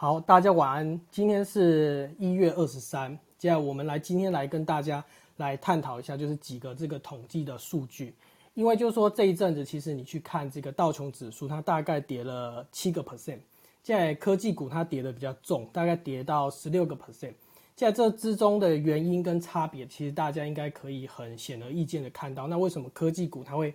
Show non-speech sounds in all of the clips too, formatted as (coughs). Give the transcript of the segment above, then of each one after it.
好，大家晚安。今天是一月二十三，接下来我们来今天来跟大家来探讨一下，就是几个这个统计的数据。因为就是说这一阵子，其实你去看这个道琼指数，它大概跌了七个 percent。现在科技股它跌的比较重，大概跌到十六个 percent。现在这之中的原因跟差别，其实大家应该可以很显而易见的看到。那为什么科技股它会？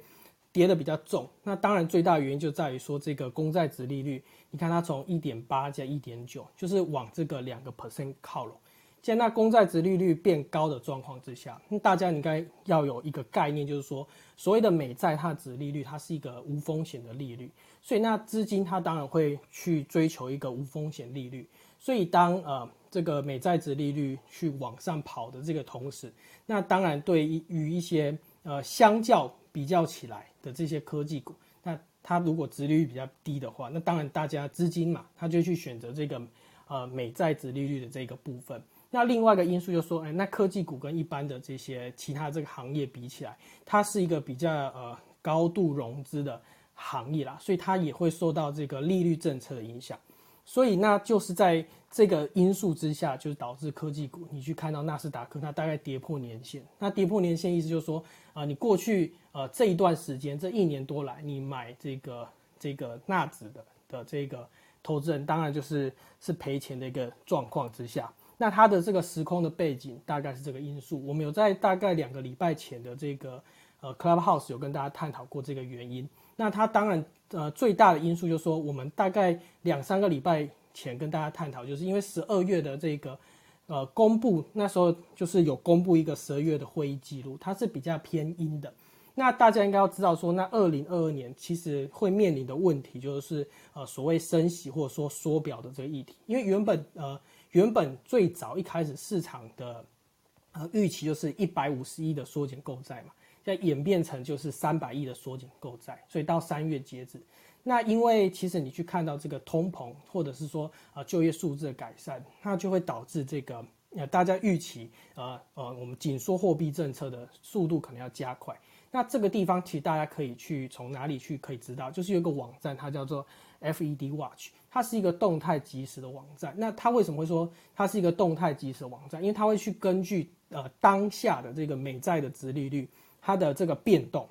跌的比较重，那当然最大的原因就在于说这个公债值利率，你看它从一点八加一点九，就是往这个两个 percent 靠拢。在那公债值利率变高的状况之下，那大家应该要有一个概念，就是说所谓的美债它的值利率，它是一个无风险的利率，所以那资金它当然会去追求一个无风险利率。所以当呃这个美债值利率去往上跑的这个同时，那当然对于一些呃相较。比较起来的这些科技股，那它如果殖利率比较低的话，那当然大家资金嘛，他就去选择这个呃美债殖利率的这个部分。那另外一个因素就说，哎，那科技股跟一般的这些其他这个行业比起来，它是一个比较呃高度融资的行业啦，所以它也会受到这个利率政策的影响。所以那就是在这个因素之下，就是导致科技股，你去看到纳斯达克，它大概跌破年线。那跌破年线意思就是说，啊，你过去呃这一段时间，这一年多来，你买这个这个纳指的的这个投资人，当然就是是赔钱的一个状况之下。那它的这个时空的背景大概是这个因素。我们有在大概两个礼拜前的这个呃 Clubhouse 有跟大家探讨过这个原因。那它当然。呃，最大的因素就是说，我们大概两三个礼拜前跟大家探讨，就是因为十二月的这个呃公布，那时候就是有公布一个十二月的会议记录，它是比较偏阴的。那大家应该要知道说，那二零二二年其实会面临的问题就是呃所谓升息或者说缩表的这个议题，因为原本呃原本最早一开始市场的呃预期就是一百五十亿的缩减购债嘛。现在演变成就是三百亿的缩减购债，所以到三月截止。那因为其实你去看到这个通膨，或者是说啊就业数字的改善，那就会导致这个呃大家预期呃呃我们紧缩货币政策的速度可能要加快。那这个地方其实大家可以去从哪里去可以知道，就是有个网站，它叫做 FED Watch，它是一个动态即时的网站。那它为什么会说它是一个动态即时的网站？因为它会去根据呃当下的这个美债的值利率。它的这个变动，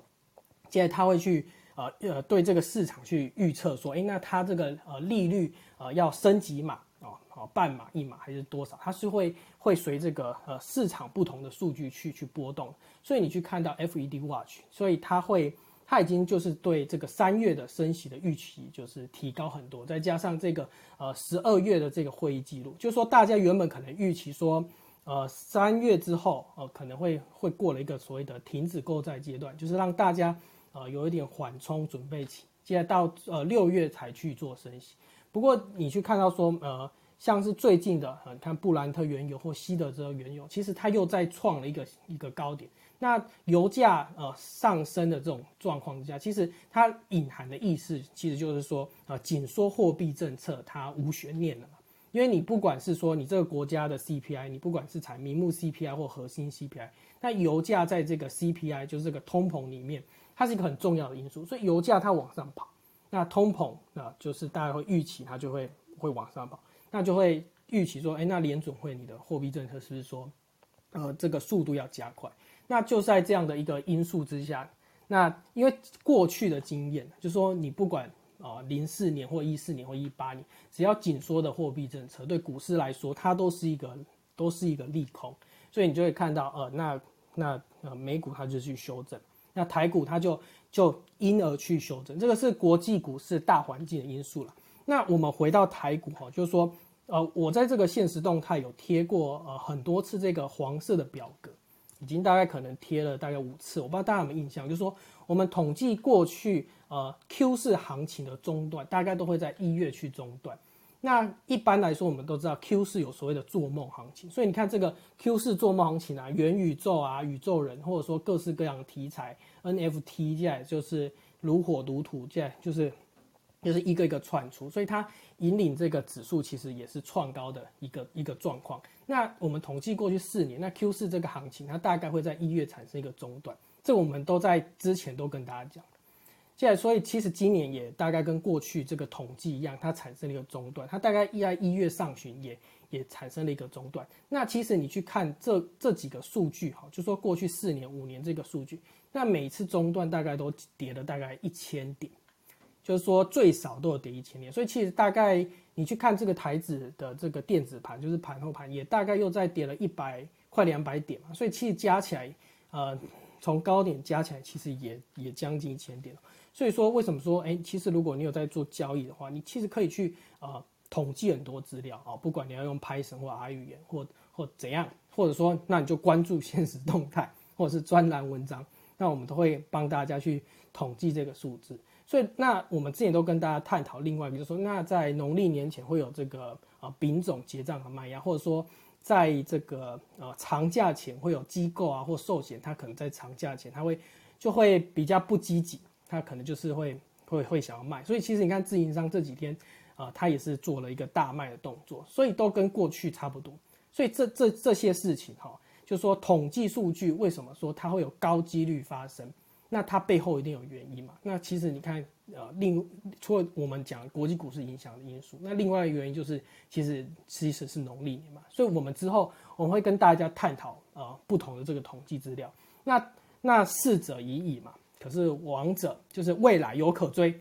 接着他会去呃呃对这个市场去预测说，哎，那它这个呃利率呃要升级嘛半码一码还是多少？它是会会随这个呃市场不同的数据去去波动。所以你去看到 FED Watch，所以它会它已经就是对这个三月的升息的预期就是提高很多，再加上这个呃十二月的这个会议记录，就是说大家原本可能预期说。呃，三月之后，呃，可能会会过了一个所谓的停止购债阶段，就是让大家呃有一点缓冲准备期。接下来到呃六月才去做升息。不过你去看到说，呃，像是最近的，呃，看布兰特原油或西德州原油，其实它又在创了一个一个高点。那油价呃上升的这种状况之下，其实它隐含的意思其实就是说，呃，紧缩货币政策它无悬念了嘛。因为你不管是说你这个国家的 CPI，你不管是采名目 CPI 或核心 CPI，那油价在这个 CPI 就是这个通膨里面，它是一个很重要的因素，所以油价它往上跑，那通膨那就是大家会预期它就会会往上跑，那就会预期说，哎，那联准会你的货币政策是不是说，呃，这个速度要加快？那就在这样的一个因素之下，那因为过去的经验，就说你不管。啊，零四年或一四年或一八年，只要紧缩的货币政策对股市来说，它都是一个都是一个利空，所以你就会看到，呃，那那呃美股它就去修正，那台股它就就因而去修正，这个是国际股市大环境的因素了。那我们回到台股哈，就是说，呃，我在这个现实动态有贴过呃很多次这个黄色的表格。已经大概可能贴了大概五次，我不知道大家有没有印象，就是说我们统计过去呃 Q 四行情的中段，大概都会在一月去中段。那一般来说，我们都知道 Q 四有所谓的做梦行情，所以你看这个 Q 四做梦行情啊，元宇宙啊，宇宙人，或者说各式各样的题材，NFT 这样就是如火如荼，这样就是。就是一个一个窜出，所以它引领这个指数其实也是创高的一个一个状况。那我们统计过去四年，那 Q 四这个行情，它大概会在一月产生一个中断，这我们都在之前都跟大家讲。现在所以其实今年也大概跟过去这个统计一样，它产生了一个中断，它大概一在一月上旬也也产生了一个中断。那其实你去看这这几个数据哈，就说过去四年五年这个数据，那每次中断大概都跌了大概一千点，就是说最少都有跌一千点。所以其实大概你去看这个台子的这个电子盘，就是盘后盘也大概又在跌了一百快两百点嘛。所以其实加起来，呃，从高点加起来其实也也将近一千点所以说，为什么说，哎，其实如果你有在做交易的话，你其实可以去呃统计很多资料啊，不管你要用 Python 或 R 语言或或怎样，或者说，那你就关注现实动态或者是专栏文章，那我们都会帮大家去统计这个数字。所以，那我们之前都跟大家探讨另外一个，就是说，那在农历年前会有这个啊丙种结账和卖压，或者说在这个呃长假前会有机构啊或寿险，它可能在长假前它会就会比较不积极。他可能就是会会会想要卖，所以其实你看自营商这几天，啊，他也是做了一个大卖的动作，所以都跟过去差不多。所以这这这些事情哈，就是说统计数据为什么说它会有高几率发生？那它背后一定有原因嘛？那其实你看，呃，另除了我们讲国际股市影响的因素，那另外一个原因就是其实其实是农历年嘛。所以我们之后我们会跟大家探讨啊不同的这个统计资料。那那逝者已矣嘛。可是亡者就是未来有可追，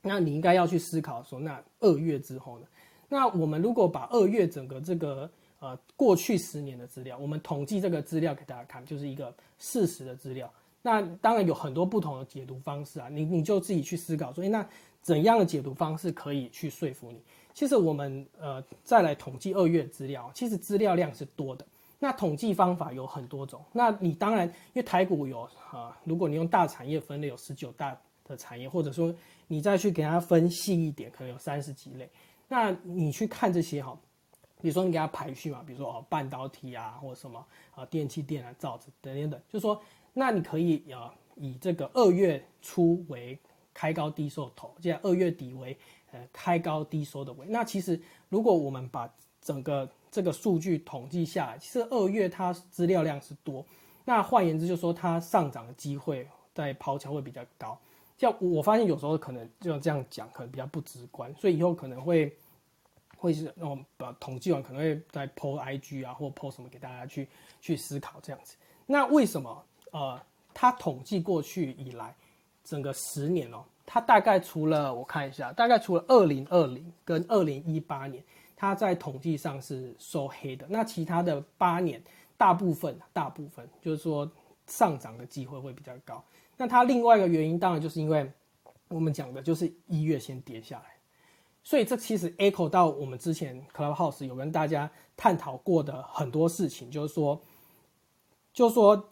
那你应该要去思考说，那二月之后呢？那我们如果把二月整个这个呃过去十年的资料，我们统计这个资料给大家看，就是一个事实的资料。那当然有很多不同的解读方式啊，你你就自己去思考说，那怎样的解读方式可以去说服你？其实我们呃再来统计二月资料，其实资料量是多的。那统计方法有很多种，那你当然因为台股有啊，如果你用大产业分类有十九大的产业，或者说你再去给它分细一点，可能有三十几类。那你去看这些哈，比如说你给它排序嘛，比如说哦半导体啊，或者什么啊电器电啊造纸等等等，就说那你可以啊以这个二月初为开高低收头，接二月底为呃开高低收的尾。那其实如果我们把整个这个数据统计下来，其实二月它资料量是多，那换言之，就说它上涨的机会在抛桥会比较高。像我发现有时候可能就这样讲，可能比较不直观，所以以后可能会会是那种把统计完可能会在 PO IG 啊，或 PO 什么给大家去去思考这样子。那为什么呃，它统计过去以来整个十年哦，它大概除了我看一下，大概除了二零二零跟二零一八年。它在统计上是收黑的，那其他的八年大部分大部分就是说上涨的机会会比较高。那它另外一个原因当然就是因为我们讲的就是一月先跌下来，所以这其实 echo 到我们之前 Clubhouse 有跟大家探讨过的很多事情，就是说，就是说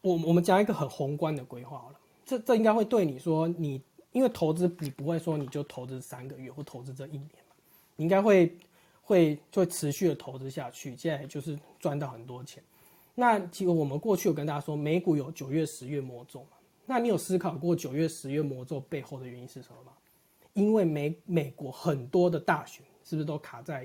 我我们讲一个很宏观的规划好了，这这应该会对你说你因为投资你不会说你就投资三个月或投资这一年你。应该会会就持续的投资下去，现在就是赚到很多钱。那其实我们过去有跟大家说，美股有九月、十月魔咒嘛？那你有思考过九月、十月魔咒背后的原因是什么吗？因为美美国很多的大选是不是都卡在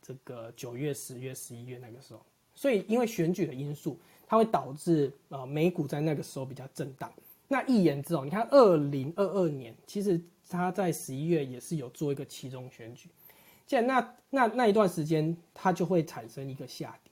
这个九月、十月、十一月那个时候？所以因为选举的因素，它会导致呃美股在那个时候比较震荡。那一言之哦，你看二零二二年，其实它在十一月也是有做一个期中选举。现那那那一段时间，它就会产生一个下跌，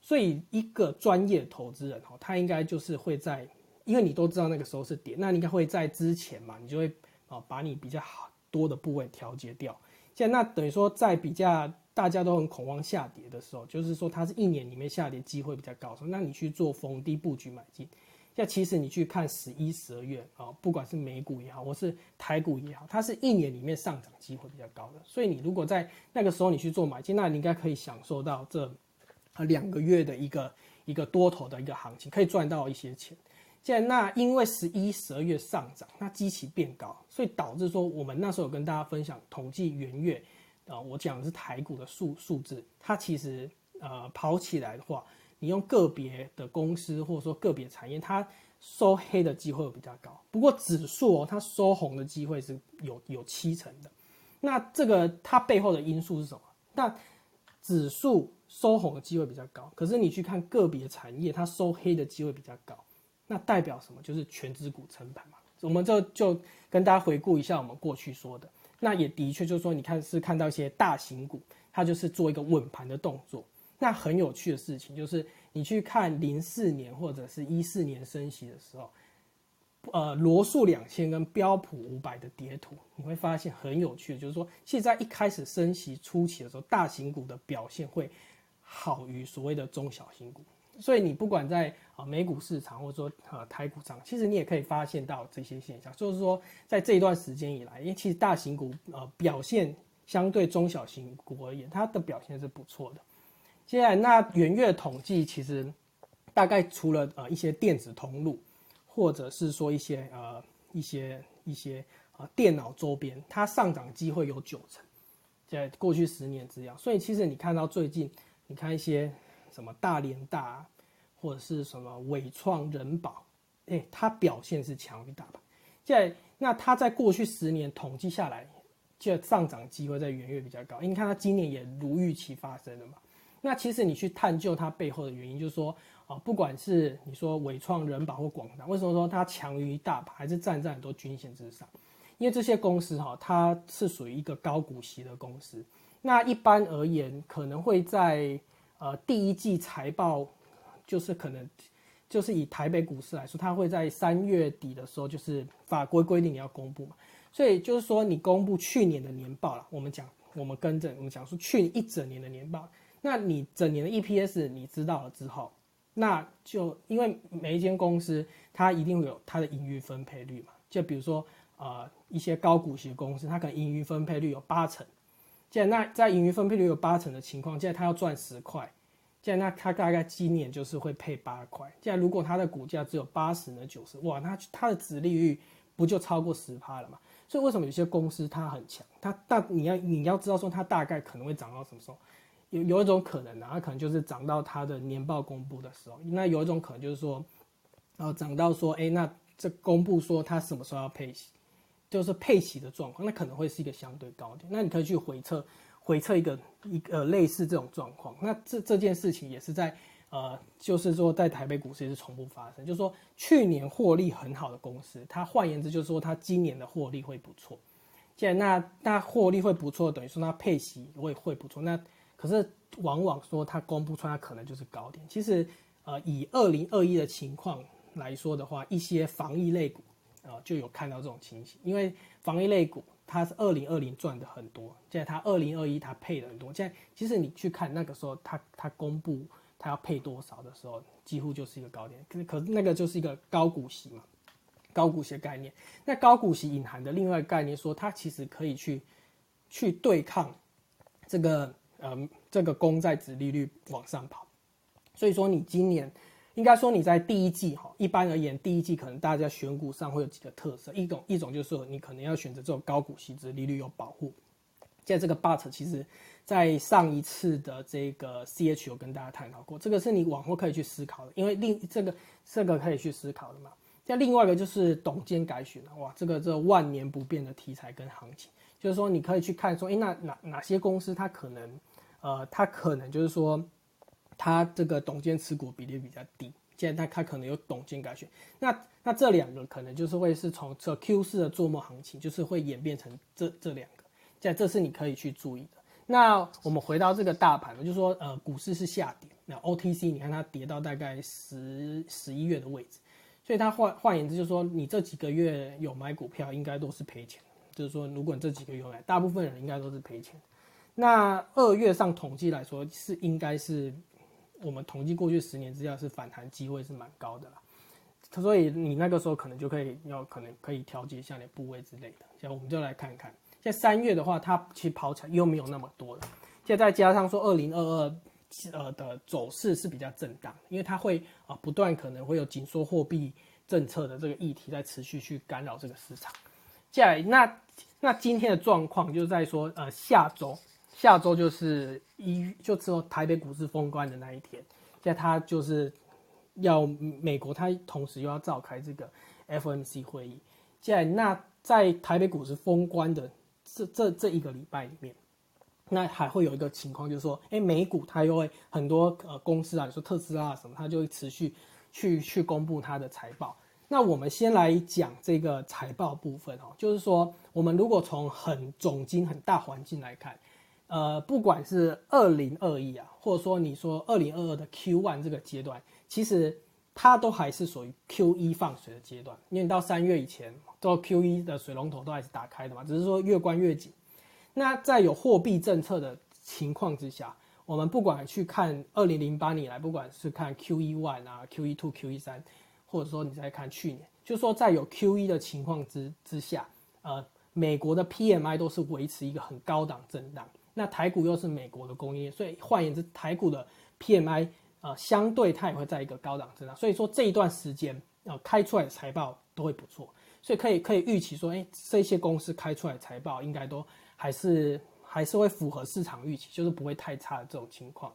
所以一个专业投资人哈，他应该就是会在，因为你都知道那个时候是跌，那你应该会在之前嘛，你就会啊把你比较好多的部位调节掉。现在那等于说在比较大家都很恐慌下跌的时候，就是说它是一年里面下跌机会比较高时候，那你去做逢低布局买进。那其实你去看十一、十二月啊，不管是美股也好，或是台股也好，它是一年里面上涨机会比较高的。所以你如果在那个时候你去做买进，那你应该可以享受到这啊两个月的一个一个多头的一个行情，可以赚到一些钱。现在那因为十一、十二月上涨，那基期变高，所以导致说我们那时候有跟大家分享统计元月啊，我讲的是台股的数数字，它其实呃跑起来的话。你用个别的公司或者说个别产业，它收黑的机会比较高。不过指数哦，它收红的机会是有有七成的。那这个它背后的因素是什么？那指数收红的机会比较高，可是你去看个别产业，它收黑的机会比较高。那代表什么？就是全指股撑盘嘛。我们这就跟大家回顾一下我们过去说的，那也的确就是说，你看是看到一些大型股，它就是做一个稳盘的动作。那很有趣的事情就是，你去看零四年或者是一四年升息的时候，呃，罗素两千跟标普五百的跌图，你会发现很有趣的，就是说，现在一开始升息初期的时候，大型股的表现会好于所谓的中小型股。所以你不管在啊美股市场或者说呃台股上，其实你也可以发现到这些现象，就是说在这一段时间以来，因为其实大型股呃表现相对中小型股而言，它的表现是不错的。接下来那元月统计其实大概除了呃一些电子通路，或者是说一些呃一些一些啊电脑周边，它上涨机会有九成，在过去十年之样。所以其实你看到最近，你看一些。什么大连大，或者是什么伟创人保，哎，它表现是强于大盘。在那它在过去十年统计下来，就上涨机会在远远比较高。你看它今年也如预期发生了嘛？那其实你去探究它背后的原因，就是说啊，不管是你说伟创人保或广达，为什么说它强于大盘，还是站在很多均线之上？因为这些公司哈，它是属于一个高股息的公司。那一般而言，可能会在呃，第一季财报就是可能就是以台北股市来说，它会在三月底的时候，就是法规规定你要公布嘛，所以就是说你公布去年的年报了。我们讲，我们跟着我们讲说去一整年的年报，那你整年的 EPS 你知道了之后，那就因为每一间公司它一定会有它的盈余分配率嘛，就比如说呃一些高股息公司，它可能盈余分配率有八成。现在那在盈余分配率有八成的情况，现在它要赚十块，现在那它大概今年就是会配八块。现在如果它的股价只有八十呢九十，哇，那它的值利率不就超过十趴了嘛？所以为什么有些公司它很强？它大你要你要知道说它大概可能会涨到什么时候？有有一种可能呢，它可能就是涨到它的年报公布的时候。那有一种可能就是说，呃，涨到说，哎，那这公布说它什么时候要配息？就是配息的状况，那可能会是一个相对高点。那你可以去回测，回测一个一个类似这种状况。那这这件事情也是在呃，就是说在台北股市也是重复发生。就是说去年获利很好的公司，它换言之就是说它今年的获利会不错。既然那那获利会不错，等于说它配息会会不错。那可是往往说它公布出来可能就是高点。其实呃，以二零二一的情况来说的话，一些防疫类股。啊，就有看到这种情形，因为防疫类股它是二零二零赚的很多，现在它二零二一它配的很多，现在其实你去看那个时候它它公布它要配多少的时候，几乎就是一个高点，可可那个就是一个高股息嘛，高股息概念。那高股息隐含的另外一个概念说，它其实可以去去对抗这个呃这个公债值利率往上跑，所以说你今年。应该说你在第一季哈，一般而言，第一季可能大家选股上会有几个特色，一种一种就是你可能要选择这种高股息、值利率有保护。在这个 but 其实，在上一次的这个 CH 有跟大家探讨过，这个是你往后可以去思考的，因为另这个这个可以去思考的嘛。再另外一个就是董监改选哇，这个这万年不变的题材跟行情，就是说你可以去看说，哎，那哪哪些公司它可能，呃，它可能就是说。它这个董监持股比例比较低，现在它它可能有董监改选，那那这两个可能就是会是从这 Q 四的做梦行情，就是会演变成这这两个，在这是你可以去注意的。那我们回到这个大盘，就说呃股市是下跌，那 OTC 你看它跌到大概十十一月的位置，所以它换换言之就是说你这几个月有买股票应该都是赔钱，就是说如果你这几个月买，大部分人应该都是赔钱。那二月上统计来说是应该是。我们统计过去十年之下是反弹机会是蛮高的啦，所以你那个时候可能就可以要可能可以调节一下你部位之类的。现在我们就来看看，现在三月的话，它其实跑起来又没有那么多了。现在再加上说二零二二呃的走势是比较震荡，因为它会啊不断可能会有紧缩货币政策的这个议题在持续去干扰这个市场。接下来那那今天的状况就是在说呃下周。下周就是一，就之后台北股市封关的那一天，现在他就是要美国，他同时又要召开这个 FMC 会议。现在那在台北股市封关的这这这一个礼拜里面，那还会有一个情况，就是说，哎，美股它又会很多呃公司啊，你说特斯拉什么，它就会持续去去公布它的财报。那我们先来讲这个财报部分哦，就是说，我们如果从很总经、很大环境来看，呃，不管是二零二一啊，或者说你说二零二二的 Q one 这个阶段，其实它都还是属于 Q 一放水的阶段，因为你到三月以前，到 Q 一的水龙头都还是打开的嘛，只是说越关越紧。那在有货币政策的情况之下，我们不管去看二零零八年来，不管是看 Q 一 one 啊、Q 一 two、Q 一三。或者说你再看去年，就说在有 Q 一的情况之之下，呃，美国的 P M I 都是维持一个很高档震荡，那台股又是美国的工业，所以换言之，台股的 P M I 呃相对它也会在一个高档震荡，所以说这一段时间呃开出来的财报都会不错，所以可以可以预期说，哎，这些公司开出来财报应该都还是还是会符合市场预期，就是不会太差的这种情况。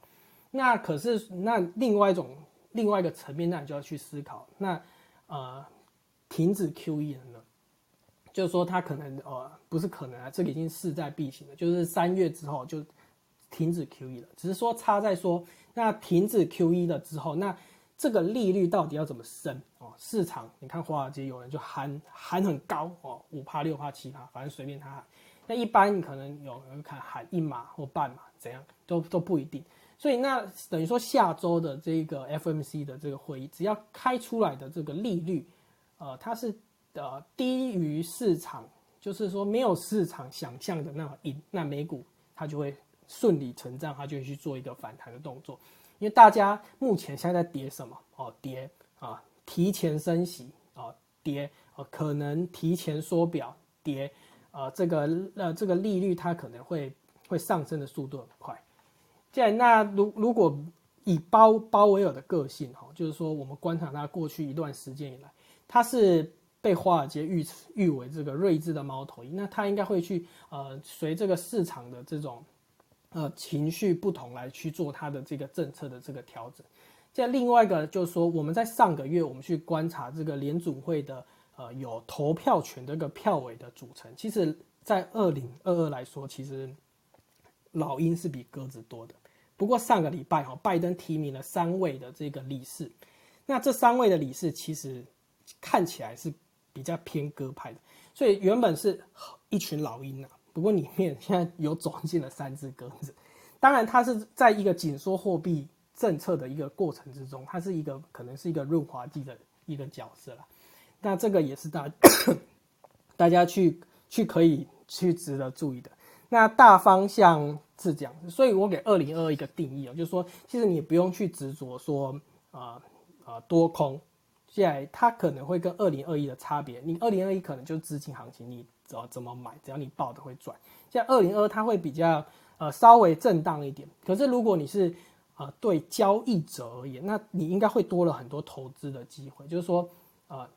那可是那另外一种。另外一个层面，那你就要去思考，那呃，停止 QE 了呢？就是说，它可能呃，不是可能啊，这个已经势在必行了，就是三月之后就停止 QE 了。只是说差在说，那停止 QE 了之后，那这个利率到底要怎么升哦？市场你看华尔街有人就喊喊很高哦，五帕、六帕、七帕，反正随便他喊。那一般你可能有人看喊一码或半码，怎样都都不一定。所以那等于说下周的这个 FMC 的这个会议，只要开出来的这个利率，呃，它是的低于市场，就是说没有市场想象的那么硬，那美股它就会顺理成章，它就会去做一个反弹的动作。因为大家目前现在在跌什么？哦，跌啊，提前升息啊，跌啊，可能提前缩表，跌啊，这个呃这个利率它可能会会上升的速度很快。在那如如果以鲍鲍威尔的个性哈，就是说我们观察他过去一段时间以来，他是被华尔街誉誉为这个睿智的猫头鹰，那他应该会去呃随这个市场的这种呃情绪不同来去做他的这个政策的这个调整。在另外一个就是说，我们在上个月我们去观察这个联储会的呃有投票权这个票委的组成，其实在二零二二来说，其实。老鹰是比鸽子多的，不过上个礼拜哈，拜登提名了三位的这个理事，那这三位的理事其实看起来是比较偏鸽派的，所以原本是一群老鹰啊，不过里面现在有走进了三只鸽子。当然，它是在一个紧缩货币政策的一个过程之中，它是一个可能是一个润滑剂的一个角色了。那这个也是大 (coughs) 大家去去可以去值得注意的。那大方向是这样，所以我给二零二二一个定义啊，就是说，其实你不用去执着说，呃呃多空，现在它可能会跟二零二一的差别，你二零二一可能就是资金行情，你只要怎么买，只要你报的会赚。像二零二它会比较呃稍微震荡一点，可是如果你是呃对交易者而言，那你应该会多了很多投资的机会，就是说呃。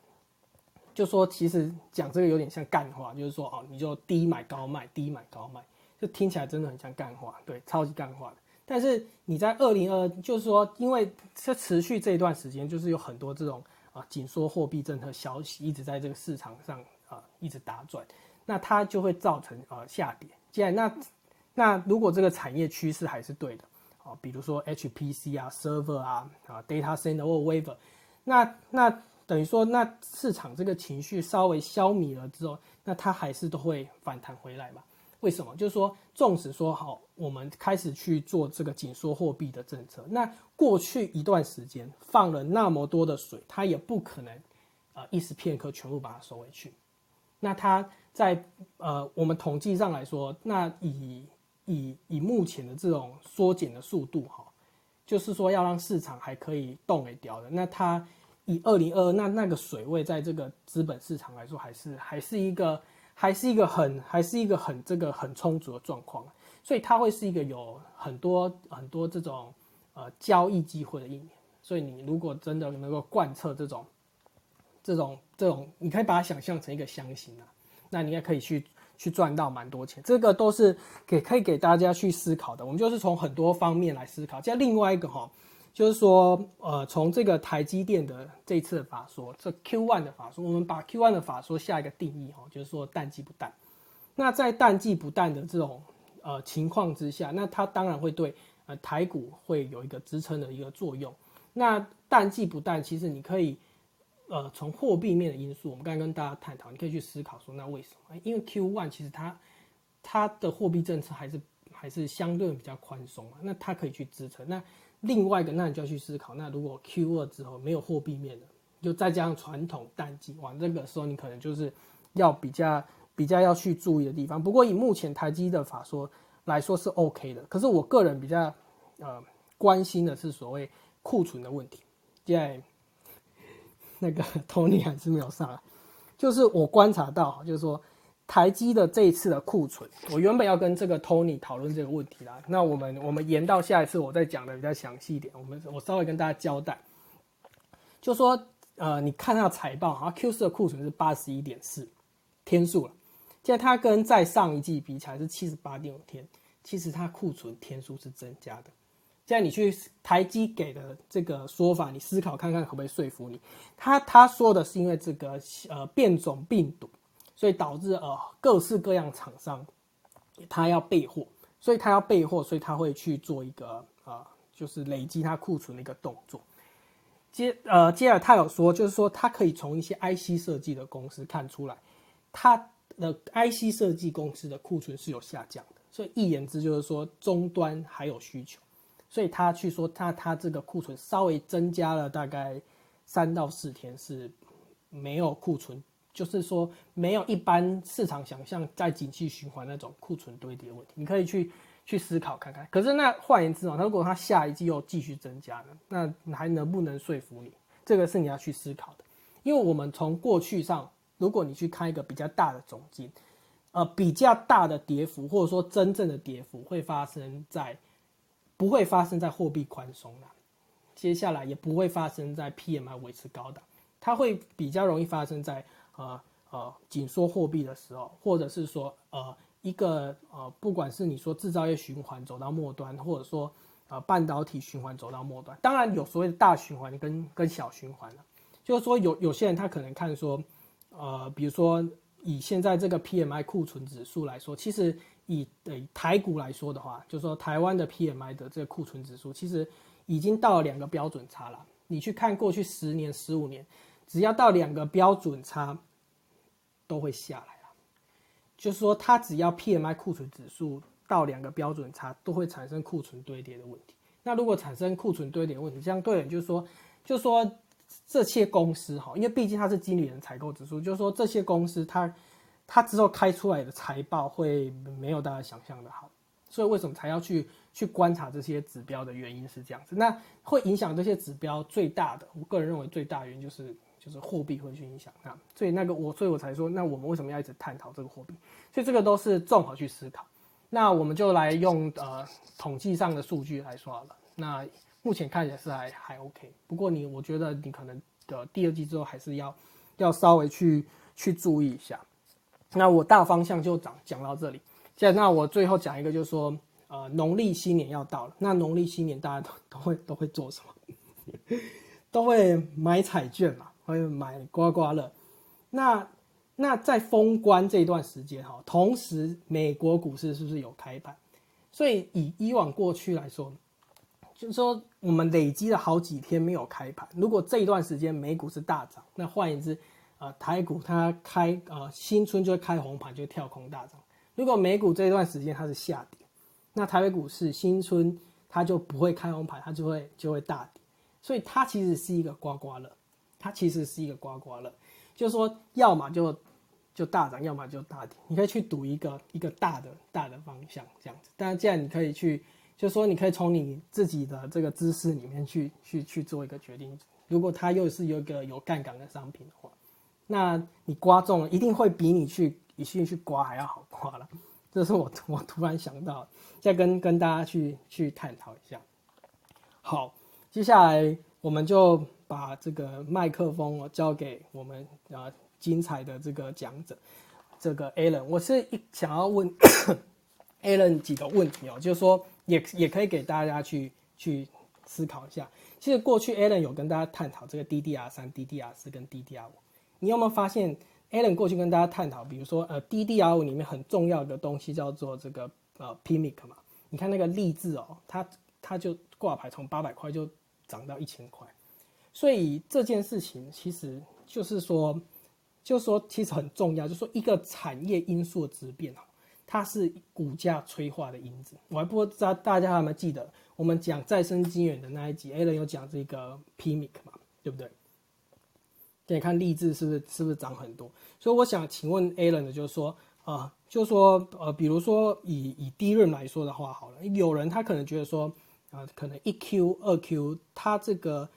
就说其实讲这个有点像干话，就是说哦，你就低买高卖，低买高卖，就听起来真的很像干话，对，超级干话的。但是你在二零二，就是说，因为这持续这一段时间，就是有很多这种啊紧缩货币政策消息一直在这个市场上啊一直打转，那它就会造成啊下跌。既然那那如果这个产业趋势还是对的，啊，比如说 HPC 啊，server 啊，啊 data center 或 wafer，那那。等于说，那市场这个情绪稍微消弭了之后，那它还是都会反弹回来嘛？为什么？就是说，纵使说好，我们开始去做这个紧缩货币的政策，那过去一段时间放了那么多的水，它也不可能呃一时片刻全部把它收回去。那它在呃我们统计上来说，那以以以目前的这种缩减的速度哈，就是说要让市场还可以动一掉的，那它。以二零二二那那个水位，在这个资本市场来说，还是还是一个还是一个很还是一个很这个很充足的状况，所以它会是一个有很多很多这种呃交易机会的一年。所以你如果真的能够贯彻这种这种这种，你可以把它想象成一个箱型啊，那你也可以去去赚到蛮多钱。这个都是给可以给大家去思考的。我们就是从很多方面来思考。再另外一个哈。就是说，呃，从这个台积电的这次的法说，这 Q one 的法说，我们把 Q one 的法说下一个定义哈，就是说淡季不淡。那在淡季不淡的这种呃情况之下，那它当然会对呃台股会有一个支撑的一个作用。那淡季不淡，其实你可以呃从货币面的因素，我们刚刚跟大家探讨，你可以去思考说那为什么？因为 Q one 其实它它的货币政策还是还是相对比较宽松嘛，那它可以去支撑。那另外一个，那你就要去思考，那如果 Q 二之后没有货币面的，就再加上传统淡季，哇，这个时候你可能就是要比较比较要去注意的地方。不过以目前台积的法说来说是 OK 的，可是我个人比较呃关心的是所谓库存的问题。现在那个 (laughs) Tony 还是没有上来，就是我观察到，就是说台积的这一次的库存，我原本要跟这个 Tony 讨论这个问题啦。那我们我们延到下一次我再讲的比较详细一点，我们我稍微跟大家交代，就说。呃，你看它的财报，啊，Q 四的库存是八十一点四天数了，现在它跟在上一季比起来是七十八点五天，其实它库存天数是增加的。现在你去台积给的这个说法，你思考看看可不可以说服你？他他说的是因为这个呃变种病毒，所以导致呃各式各样厂商他要备货，所以他要备货，所以他会去做一个呃就是累积他库存的一个动作。接呃，接着他有说，就是说他可以从一些 IC 设计的公司看出来，他的 IC 设计公司的库存是有下降的，所以一言之就是说终端还有需求，所以他去说他他这个库存稍微增加了大概三到四天是没有库存，就是说没有一般市场想象在景气循环那种库存堆叠问题，你可以去。去思考看看，可是那换言之哦，如果他下一季又继续增加呢，那还能不能说服你？这个是你要去思考的。因为我们从过去上，如果你去看一个比较大的总金，呃，比较大的跌幅或者说真正的跌幅会发生在不会发生在货币宽松的，接下来也不会发生在 PMI 维持高档，它会比较容易发生在呃呃紧缩货币的时候，或者是说呃。一个呃，不管是你说制造业循环走到末端，或者说呃半导体循环走到末端，当然有所谓的大循环跟跟小循环了。就是说有有些人他可能看说，呃，比如说以现在这个 PMI 库存指数来说，其实以台股来说的话，就是说台湾的 PMI 的这个库存指数，其实已经到了两个标准差了。你去看过去十年、十五年，只要到两个标准差，都会下来了。就是说，它只要 PMI 库存指数到两个标准差，都会产生库存堆叠的问题。那如果产生库存堆叠问题，相对就是说，就是说这些公司哈，因为毕竟它是经理人采购指数，就是说这些公司它它之后开出来的财报会没有大家想象的好。所以为什么才要去去观察这些指标的原因是这样子。那会影响这些指标最大的，我个人认为最大原因就是。就是货币会去影响它，所以那个我，所以我才说，那我们为什么要一直探讨这个货币？所以这个都是综合去思考。那我们就来用呃统计上的数据来说好了。那目前看起来是还还 OK，不过你我觉得你可能的第二季之后还是要要稍微去去注意一下。那我大方向就讲讲到这里。现在那我最后讲一个，就是说呃农历新年要到了，那农历新年大家都都会都会做什么？(laughs) 都会买彩券嘛。会买刮刮乐，那那在封关这段时间哈，同时美国股市是不是有开盘？所以以以往过去来说，就是说我们累积了好几天没有开盘。如果这一段时间美股是大涨，那换言之，呃，台股它开呃新春就会开红盘，就跳空大涨。如果美股这一段时间它是下跌，那台北股市新春它就不会开红盘，它就会就会大跌。所以它其实是一个刮刮乐。它其实是一个刮刮乐，就是说，要么就就大涨，要么就大跌。你可以去赌一个一个大的大的方向这样子。但，既然你可以去，就是说，你可以从你自己的这个知识里面去去去做一个决定。如果它又是有一个有杠杆的商品的话，那你刮中了，一定会比你去一去去刮还要好刮了。这是我我突然想到，再跟跟大家去去探讨一下。好，接下来我们就。把这个麦克风交给我们啊精彩的这个讲者，这个 Alan，我是一想要问 (coughs) Alan 几个问题哦，就是说也也可以给大家去去思考一下。其实过去 Alan 有跟大家探讨这个 DDR 三、DDR 四跟 DDR 五，你有没有发现 Alan 过去跟大家探讨，比如说呃 DDR 五里面很重要的东西叫做这个呃 PMIC 嘛？你看那个励志哦，它它就挂牌从八百块就涨到一千块。所以这件事情其实就是说，就是说其实很重要，就是说一个产业因素的质变它是股价催化的因子。我还不知道大家有没有记得，我们讲再生资源的那一集，Alan 有讲这个 PMIC 嘛，对不对？你看励志是不是是不是涨很多？所以我想请问 Alan 的，就是说，啊，就是说，呃，比如说以以低润来说的话，好了，有人他可能觉得说，啊，可能一 Q 二 Q 它这个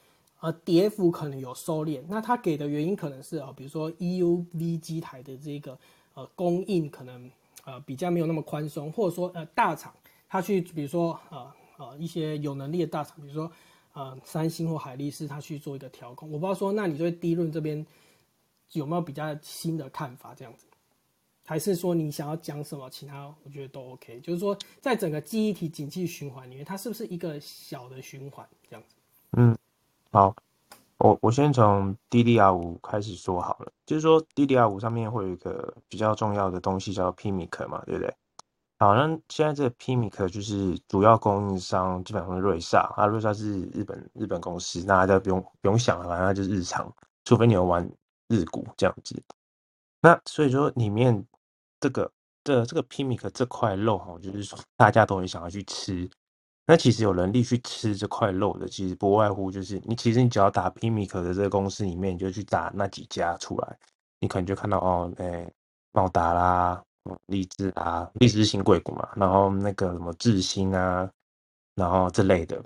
呃跌幅可能有收敛，那他给的原因可能是啊，比如说 EUV 机台的这个呃供应可能呃比较没有那么宽松，或者说呃大厂他去比如说呃呃一些有能力的大厂，比如说。呃，三星或海力士，他去做一个调控，我不知道说，那你对低润这边有没有比较新的看法？这样子，还是说你想要讲什么？其他我觉得都 OK。就是说，在整个记忆体景气循环里面，它是不是一个小的循环？这样子。嗯，好，我我先从 DDR 五开始说好了。就是说，DDR 五上面会有一个比较重要的东西叫 Pimic 嘛，对不对？好，那现在这个 Pimic 就是主要供应商，基本上是瑞萨啊，瑞萨是日本日本公司，那大家不用不用想了，反正就是日常，除非你有玩日股这样子。那所以说里面这个这这个 Pimic 这块肉哈，就是说大家都很想要去吃。那其实有能力去吃这块肉的，其实不外乎就是你，其实你只要打 PIMIC 的这个公司里面，你就去打那几家出来，你可能就看到哦，哎，茂达啦。励志啊，励志新贵股嘛，然后那个什么智新啊，然后这类的。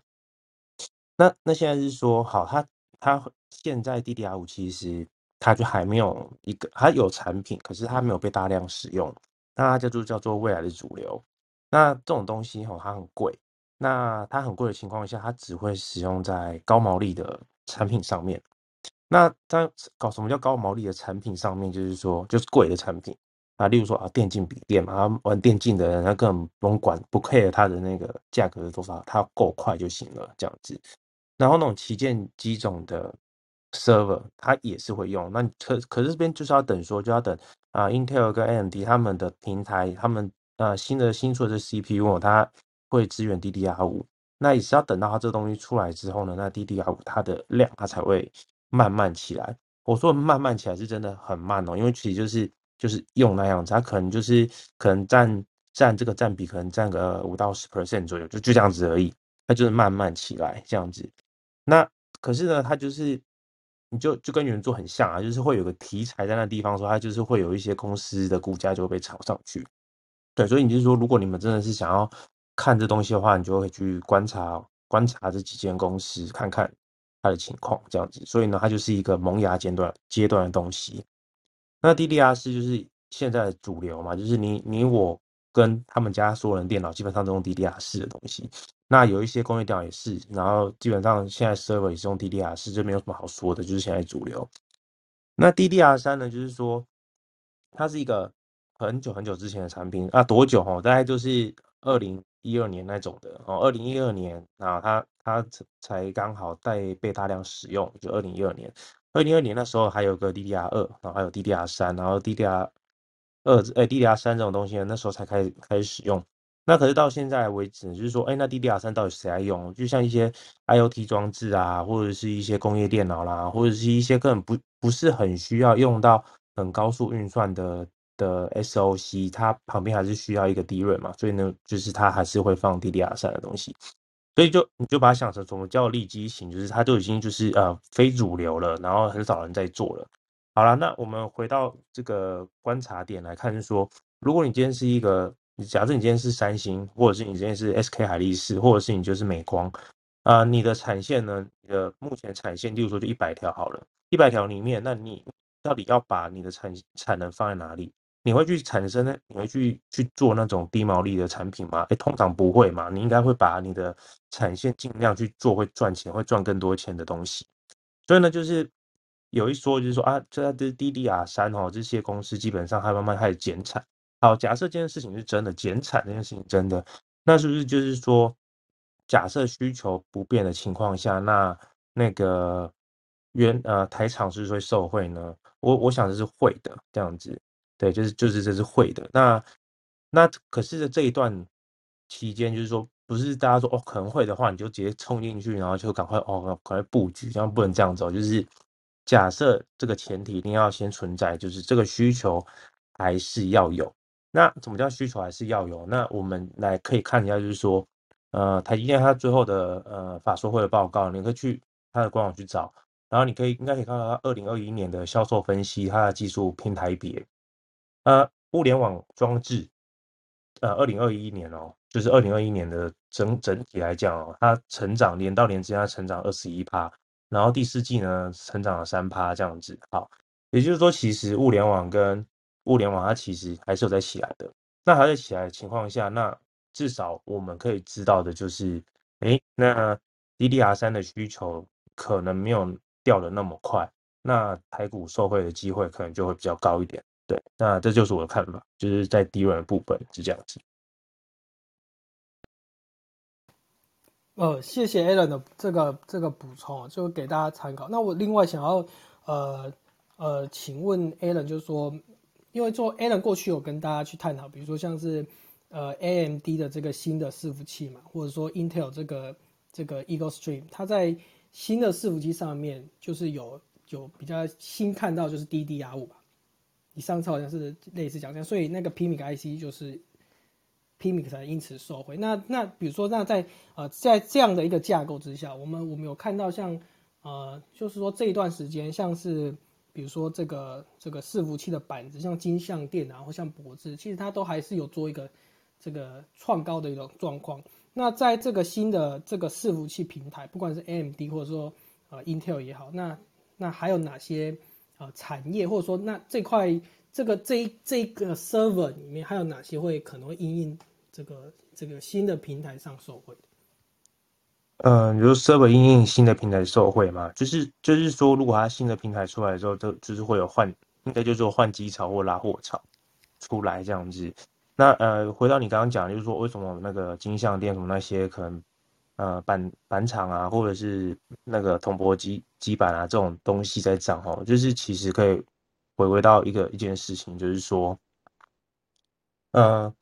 那那现在是说，好，它它现在 DDR 五其实它就还没有一个，它有产品，可是它没有被大量使用，那它叫做叫做未来的主流。那这种东西吼，它很贵，那它很贵的情况下，它只会使用在高毛利的产品上面。那在搞什么叫高毛利的产品上面，就是说就是贵的产品。啊，例如说啊，电竞笔电嘛，玩电竞的人他根本不用管，不 care 它的那个价格的多少，它够快就行了，这样子。然后那种旗舰机种的 server，它也是会用。那可可是这边就是要等说，就要等啊，Intel 跟 AMD 他们的平台，他们呃新的新出的 CPU，它会支援 DDR 五。那也是要等到它这个东西出来之后呢，那 DDR 五它的量它才会慢慢起来。我说慢慢起来是真的很慢哦，因为其实就是。就是用那样子，它可能就是可能占占这个占比，可能占个五到十 percent 左右，就就这样子而已。它就是慢慢起来这样子。那可是呢，它就是你就就跟原作很像啊，就是会有个题材在那地方，说它就是会有一些公司的股价就会被炒上去。对，所以你就是说，如果你们真的是想要看这东西的话，你就会去观察观察这几间公司，看看它的情况这样子。所以呢，它就是一个萌芽阶段阶段的东西。那 DDR 四就是现在的主流嘛，就是你你我跟他们家所有人电脑基本上都用 DDR 四的东西。那有一些工业电脑也是，然后基本上现在 server 也是用 DDR 四，就没有什么好说的，就是现在主流。那 DDR 三呢，就是说它是一个很久很久之前的产品啊，多久哈？大概就是二零一二年那种的哦，二零一二年啊，它它才才刚好在被大量使用，就二零一二年。二零二年那时候还有个 DDR 二，然后还有 DDR 三，然后 DDR 二哎 DDR 三这种东西，那时候才开始开始使用。那可是到现在为止，就是说，哎，那 DDR 三到底谁来用？就像一些 IOT 装置啊，或者是一些工业电脑啦，或者是一些根本不不是很需要用到很高速运算的的 SOC，它旁边还是需要一个 DRAM 嘛，所以呢，就是它还是会放 DDR 三的东西。所以就你就把它想成什么叫立基型，就是它都已经就是呃非主流了，然后很少人在做了。好了，那我们回到这个观察点来看，是说，如果你今天是一个，假设你今天是三星，或者是你今天是 SK 海力士，或者是你就是美光，啊，你的产线呢，你的目前产线，例如说就一百条好了，一百条里面，那你到底要把你的产产能放在哪里？你会去产生呢？你会去去做那种低毛利的产品吗？哎，通常不会嘛。你应该会把你的产线尽量去做会赚钱、会赚更多钱的东西。所以呢，就是有一说，就是说啊，这这 DDR 三哦，这些公司基本上还慢慢开始减产。好，假设这件事情是真的，减产这件事情真的，那是不是就是说，假设需求不变的情况下，那那个原呃台厂是会受惠呢？我我想这是会的，这样子。对，就是就是这是会的。那那可是这一段期间，就是说不是大家说哦可能会的话，你就直接冲进去，然后就赶快哦赶快布局，这样不能这样走。就是假设这个前提一定要先存在，就是这个需求还是要有。那怎么叫需求还是要有？那我们来可以看一下，就是说，呃，台积电它最后的呃法说会的报告，你可以去它的官网去找，然后你可以应该可以看到它二零二一年的销售分析，它的技术平台别，呃，物联网装置，呃，二零二一年哦，就是二零二一年的整整体来讲哦，它成长年到年之间它成长二十一趴，然后第四季呢成长了三趴这样子，好，也就是说，其实物联网跟物联网它其实还是有在起来的，那还在起来的情况下，那至少我们可以知道的就是，哎，那 DDR 三的需求可能没有掉的那么快，那台股受惠的机会可能就会比较高一点。对，那这就是我的看法，就是在低润的部分是这样子。呃，谢谢 Alan 的这个这个补充，就给大家参考。那我另外想要呃呃，请问 Alan，就是说。因为做 Alan 过去有跟大家去探讨，比如说像是呃 AMD 的这个新的伺服器嘛，或者说 Intel 这个这个 Eagle Stream，它在新的伺服器上面就是有有比较新看到就是 DDR 五吧，你上次好像是类似讲这样，所以那个 PMIC IC 就是 PMIC 才因此受惠。那那比如说那在呃在这样的一个架构之下，我们我们有看到像呃就是说这一段时间像是。比如说这个这个伺服器的板子，像金相电啊，或像博智，其实它都还是有做一个这个创高的一种状况。那在这个新的这个伺服器平台，不管是 AMD 或者说呃 Intel 也好，那那还有哪些呃产业，或者说那这块这个这这个 server 里面还有哪些会可能会因应这个这个新的平台上受惠？嗯，比如 server 应用新的平台受惠嘛，就是就是说，如果它新的平台出来之后，就就是会有换，应该就是换机潮或拉货潮出来这样子。那呃，回到你刚刚讲，就是说为什么那个金像店什么那些可能呃板板厂啊，或者是那个铜箔基基板啊这种东西在涨哦，就是其实可以回归到一个一件事情，就是说，呃。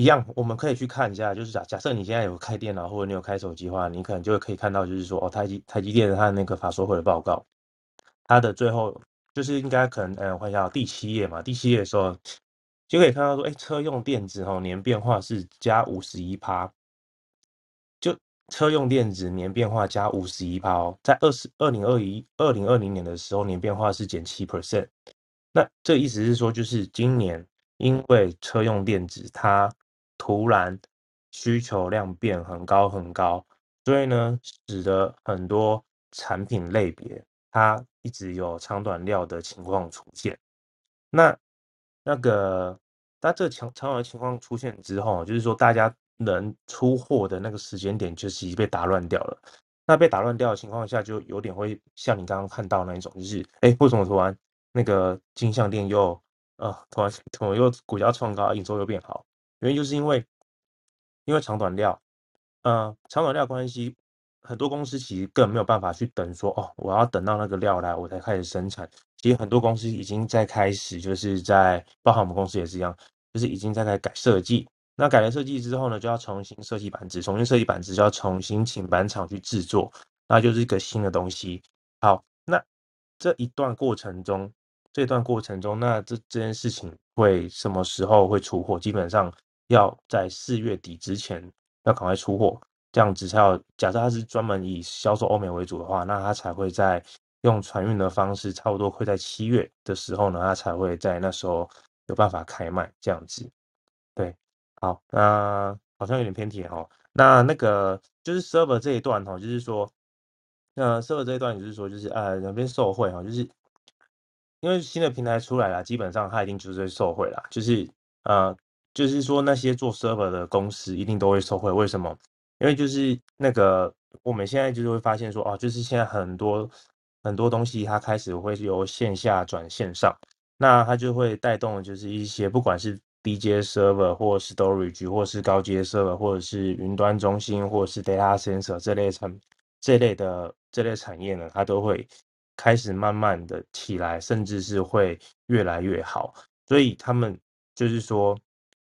一样，我们可以去看一下，就是假假设你现在有开电脑或者你有开手机的话，你可能就可以看到，就是说哦，台积台积电的它的那个法说会的报告，它的最后就是应该可能嗯，换一下第七页嘛，第七页的时候就可以看到说，哎，车用电子哦年变化是加五十一趴，车用电子年变化加五十一趴哦，在二十二零二一二零二零年的时候年变化是减七 percent，那这意思是说，就是今年因为车用电子它突然需求量变很高很高，所以呢，使得很多产品类别它一直有长短料的情况出现。那那个，那这长长短的情况出现之后，就是说大家能出货的那个时间点就是已经被打乱掉了。那被打乱掉的情况下，就有点会像你刚刚看到那一种，就是哎，为什么突然那个金项店又呃突然怎么又股价创高，营收又变好？原因就是因为，因为长短料，呃，长短料关系，很多公司其实根本没有办法去等，说哦，我要等到那个料来，我才开始生产。其实很多公司已经在开始，就是在，包含我们公司也是一样，就是已经在在改设计。那改了设计之后呢，就要重新设计板子，重新设计板子就要重新请板厂去制作，那就是一个新的东西。好，那这一段过程中，这段过程中，那这这件事情会什么时候会出货？基本上。要在四月底之前要赶快出货，这样子才要。假设他是专门以销售欧美为主的话，那他才会在用船运的方式，差不多会在七月的时候呢，他才会在那时候有办法开卖这样子。好，那好像有点偏题哈。那那个就是 server 这一段哈，就是说，那 server 这一段就是说，就是呃两边受贿哈，就是因为新的平台出来了，基本上它一定就是受贿啦，就是呃。就是说，那些做 server 的公司一定都会受惠。为什么？因为就是那个我们现在就是会发现说，哦，就是现在很多很多东西它开始会由线下转线上，那它就会带动就是一些不管是低阶 server 或是 storage 或是高阶 server 或者是云端中心或者是 data center 这类产这类的这类产业呢，它都会开始慢慢的起来，甚至是会越来越好。所以他们就是说。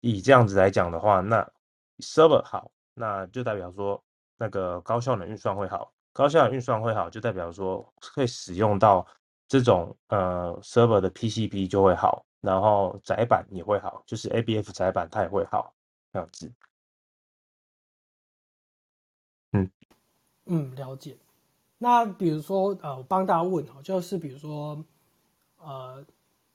以这样子来讲的话，那 server 好，那就代表说那个高效能运算会好，高效能运算会好，就代表说会使用到这种呃 server 的 PCB 就会好，然后窄板也会好，就是 ABF 窄板它也会好这样子。嗯嗯，了解。那比如说呃，我帮大家问哈，就是比如说呃，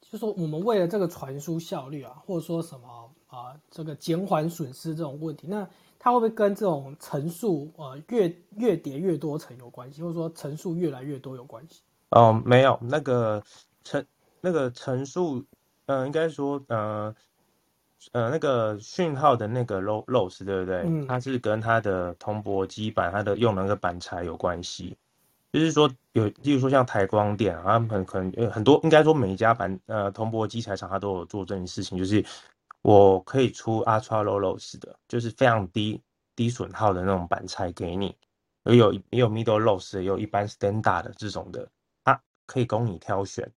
就说我们为了这个传输效率啊，或者说什么啊，这个减缓损失这种问题，那它会不会跟这种层数呃越越叠越多层有关系，或者说层数越来越多有关系？哦，没有，那个层那个层数，嗯，应该说呃呃那个讯号的那个 loss loss 对不对？嗯，它是跟它的铜箔基板它的用那个板材有关系。就是说有，例如说像台光电啊，很可能很多，应该说每一家板呃铜箔基材厂它都有做这件事情，就是我可以出 ultra low loss 的，就是非常低低损耗的那种板材给你，也有也有 middle loss，也有一般 standard 的这种的，它可以供你挑选。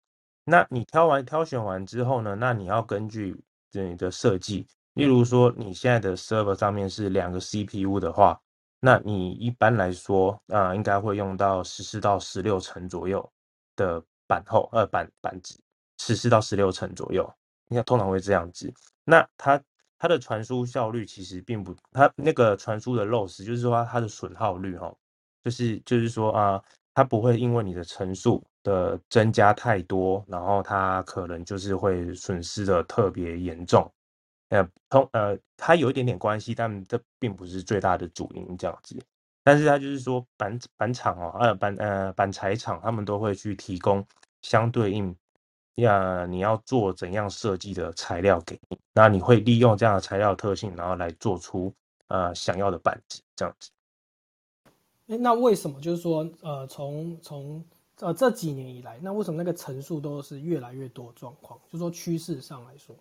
那你挑完挑选完之后呢，那你要根据你的设计，例如说你现在的 server 上面是两个 CPU 的话。那你一般来说啊，应该会用到十四到十六层左右的板厚，呃，板板子，十四到十六层左右，你看通常会这样子。那它它的传输效率其实并不，它那个传输的 loss 就是说它的损耗率哈，就是就是说啊，它不会因为你的层数的增加太多，然后它可能就是会损失的特别严重。呃，通呃，它有一点点关系，但这并不是最大的主因这样子。但是它就是说板板厂哦，呃板呃板材厂，他们都会去提供相对应，呀你要做怎样设计的材料给你，那你会利用这样的材料特性，然后来做出呃想要的板子这样子。哎，那为什么就是说呃从从呃这几年以来，那为什么那个层数都是越来越多状况？就说趋势上来说。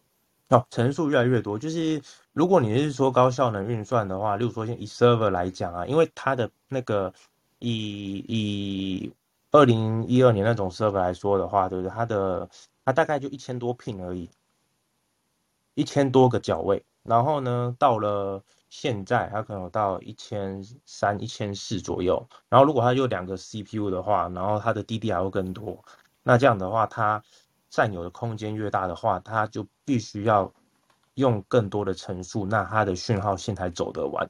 哦，层数越来越多，就是如果你是说高效能运算的话，例如说以 server 来讲啊，因为它的那个以以二零一二年那种 server 来说的话，对不对？它的它大概就一千多 pin 而已，一千多个角位，然后呢，到了现在它可能到一千三、一千四左右，然后如果它有两个 CPU 的话，然后它的 DDR 会更多，那这样的话它。占有的空间越大的话，它就必须要用更多的层数，那它的讯号线才走得完。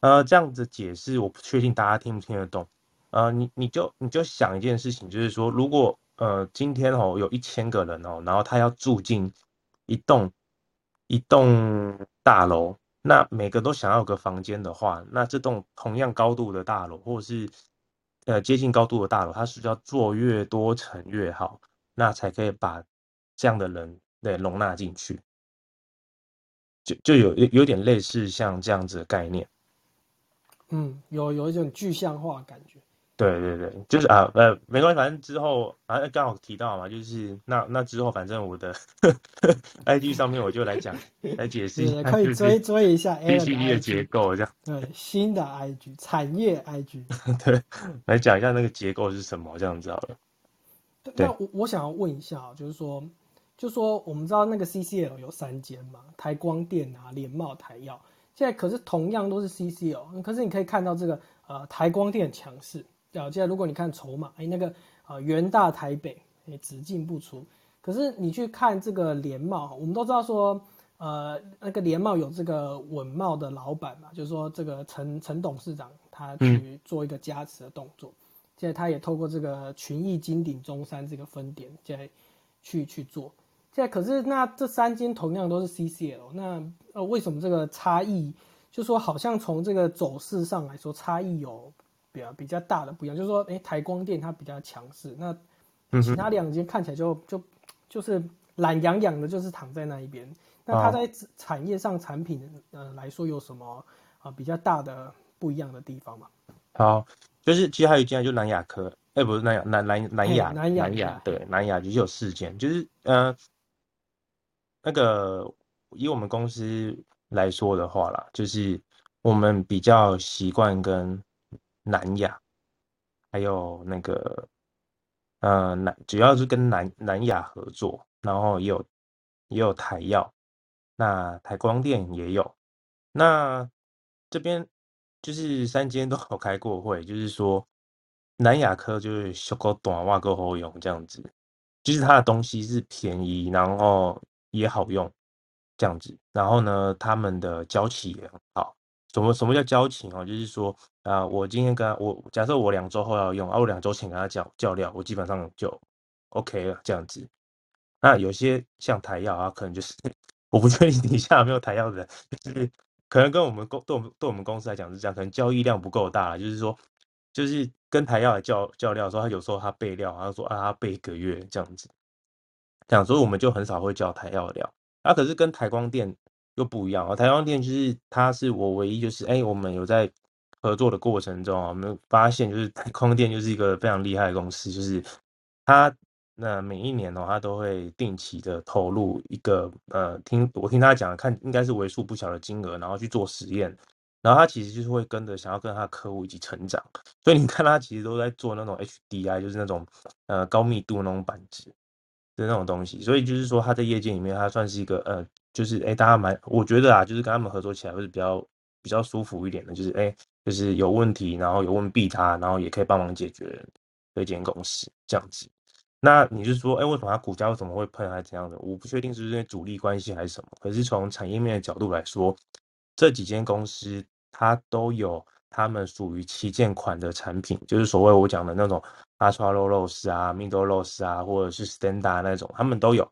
呃，这样子解释，我不确定大家听不听得懂。呃，你你就你就想一件事情，就是说，如果呃今天哦有一千个人哦，然后他要住进一栋一栋大楼，那每个都想要个房间的话，那这栋同样高度的大楼，或者是呃接近高度的大楼，它是要做越多层越好。那才可以把这样的人对容纳进去，就就有有点类似像这样子的概念，嗯，有有一种具象化感觉。对对对，就是啊呃，没关系，反正之后啊刚好提到嘛，就是那那之后反正我的 (laughs) IG 上面我就来讲来解释，可以追追一下 PCB 的结构这样。对，新的 IG 产业 IG，(laughs) 对，来讲一下那个结构是什么这样子好了。那我我想要问一下就是说，就说我们知道那个 CCL 有三间嘛，台光电啊、联茂、台药，现在可是同样都是 CCL，可是你可以看到这个呃台光电强势，对啊，现在如果你看筹码，哎那个啊元大台北哎只进不出，可是你去看这个联茂，我们都知道说呃那个联茂有这个稳茂的老板嘛，就是说这个陈陈董事长他去做一个加持的动作。现在他也透过这个群益金鼎中山这个分点，在去去做。现在可是那这三间同样都是 CCL，那呃为什么这个差异？就说好像从这个走势上来说，差异有比较比较大的不一样。就是说，哎，台光电它比较强势，那其他两间看起来就就就是懒洋洋的，就是躺在那一边。那它在产业上产品呃来说有什么啊比较大的不一样的地方吗？好。就是其实还有一件，就南亚科，哎，不是南亚，南南南亚，南亚，对，南亚就有四件，就是呃，那个以我们公司来说的话啦，就是我们比较习惯跟南亚，还有那个呃南，主要是跟南南亚合作，然后也有也有台药，那台光电也有，那这边。就是三间都有开过会，就是说，南亚科就是小狗短袜够好用这样子，就是它的东西是便宜，然后也好用这样子。然后呢，他们的交期也很好。什么什么叫交情哦？就是说啊，我今天跟他我假设我两周后要用，啊，我两周前跟他叫叫料，我基本上就 OK 了这样子。那有些像台药啊，可能就是 (laughs) 我不确定底下有没有台药的人，就是可能跟我们公对我们对我们公司来讲是这样，可能交易量不够大，就是说就是跟台药来叫叫料的时候，他有时候他备料，他说啊他备一个月这样子，这样所以我们就很少会叫台药料。啊，可是跟台光电。又不一样啊！台光电就是它是我唯一就是哎，我们有在合作的过程中啊，我们发现就是台光电就是一个非常厉害的公司，就是它那每一年哦，它都会定期的投入一个呃，听我听他讲，看应该是为数不小的金额，然后去做实验，然后他其实就是会跟着想要跟他的客户一起成长，所以你看他其实都在做那种 HDI，就是那种呃高密度那种板子的那种东西，所以就是说他在业界里面，他算是一个呃。就是哎，大家蛮，我觉得啊，就是跟他们合作起来会是比较比较舒服一点的。就是哎，就是有问题，然后有问必他，然后也可以帮忙解决这间公司这样子。那你是说，哎，为什么它股价为什么会喷还是怎样的？我不确定是因为主力关系还是什么。可是从产业面的角度来说，这几间公司它都有他们属于旗舰款的产品，就是所谓我讲的那种 Ultra Low Loss 啊、Middle Loss 啊，或者是 Standard 那种，他们都有。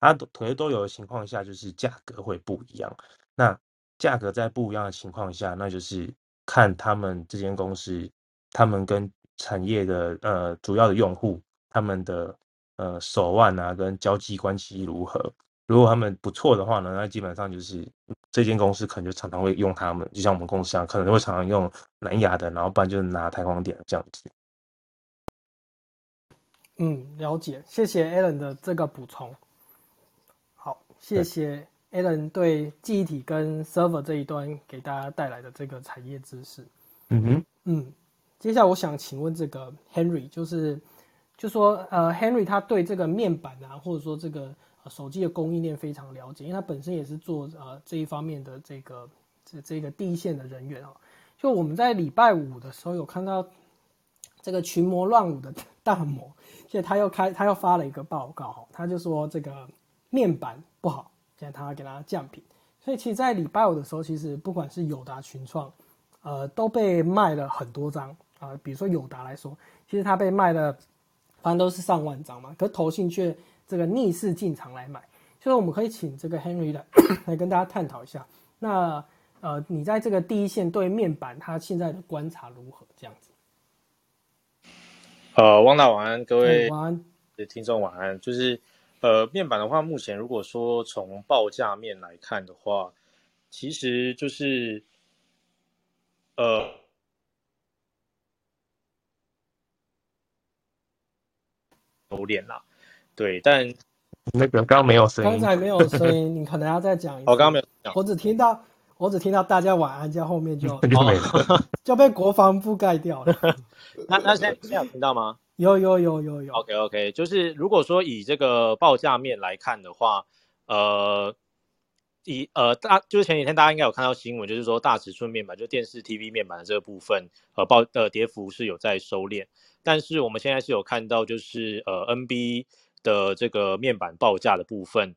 它都可能都有的情况下，就是价格会不一样。那价格在不一样的情况下，那就是看他们这间公司，他们跟产业的呃主要的用户，他们的呃手腕啊跟交际关系如何。如果他们不错的话呢，那基本上就是这间公司可能就常常会用他们，就像我们公司一样，可能会常常用蓝牙的，然后不然就是拿台光点这样子。嗯，了解，谢谢 Alan 的这个补充。谢谢 Alan 对记忆体跟 server 这一端给大家带来的这个产业知识。嗯哼，嗯，接下来我想请问这个 Henry，就是就说呃 Henry 他对这个面板啊，或者说这个手机的供应链非常了解，因为他本身也是做呃这一方面的这个这这个第一线的人员啊。就我们在礼拜五的时候有看到这个群魔乱舞的大魔，现在他又开他又发了一个报告哈，他就说这个。面板不好，现在他给它降频，所以其实，在礼拜五的时候，其实不管是友达、群创，呃，都被卖了很多张啊。比如说友达来说，其实它被卖了，反正都是上万张嘛。可投信却这个逆势进场来买，所以我们可以请这个 Henry 来 (coughs) 来跟大家探讨一下。那呃，你在这个第一线对面板，它现在的观察如何？这样子。呃，汪大晚安，各位晚安，听众晚安，就是。呃，面板的话，目前如果说从报价面来看的话，其实就是呃，收敛啦，对，但那个刚刚没有声音，刚才没有声音，你可能要再讲一次。(laughs) 我刚刚没有讲，我只听到我只听到大家晚安，在后面就 (laughs) 就没了，(laughs) 就被国防覆盖掉了。那那现在现在有听到吗？有有有有有，OK OK，就是如果说以这个报价面来看的话，呃，以呃大就是前几天大家应该有看到新闻，就是说大尺寸面板就电视 TV 面板的这个部分，呃报的跌幅是有在收敛，但是我们现在是有看到就是呃 NB 的这个面板报价的部分，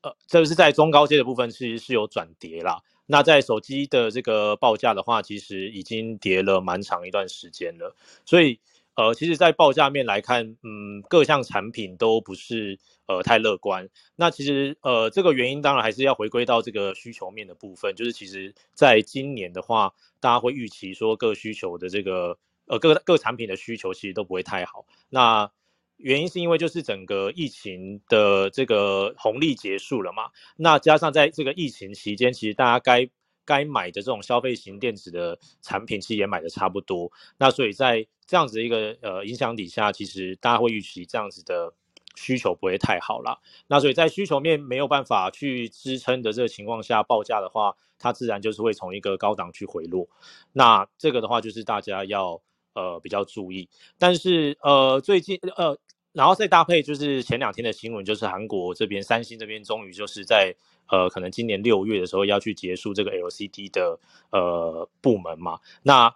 呃这是在中高阶的部分其实是有转跌啦。那在手机的这个报价的话，其实已经跌了蛮长一段时间了，所以。呃，其实，在报价面来看，嗯，各项产品都不是呃太乐观。那其实，呃，这个原因当然还是要回归到这个需求面的部分，就是其实在今年的话，大家会预期说各需求的这个呃各各产品的需求其实都不会太好。那原因是因为就是整个疫情的这个红利结束了嘛，那加上在这个疫情期间，其实大家该该买的这种消费型电子的产品，其实也买的差不多。那所以在这样子一个呃影响底下，其实大家会预期这样子的需求不会太好了。那所以在需求面没有办法去支撑的这个情况下，报价的话，它自然就是会从一个高档去回落。那这个的话，就是大家要呃比较注意。但是呃最近呃，然后再搭配就是前两天的新闻，就是韩国这边三星这边终于就是在呃可能今年六月的时候要去结束这个 LCD 的呃部门嘛。那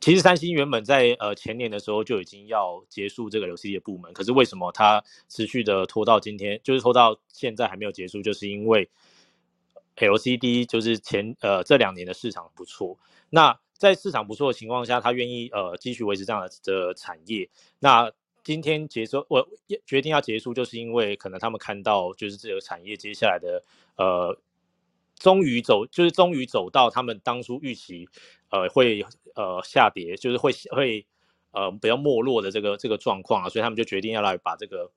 其实三星原本在呃前年的时候就已经要结束这个 LCD 的部门，可是为什么它持续的拖到今天，就是拖到现在还没有结束，就是因为 LCD 就是前呃这两年的市场不错，那在市场不错的情况下，他愿意呃继续维持这样的的产业。那今天结束，我决定要结束，就是因为可能他们看到就是这个产业接下来的呃。终于走，就是终于走到他们当初预期，呃，会呃下跌，就是会会呃比较没落的这个这个状况啊，所以他们就决定要来把这个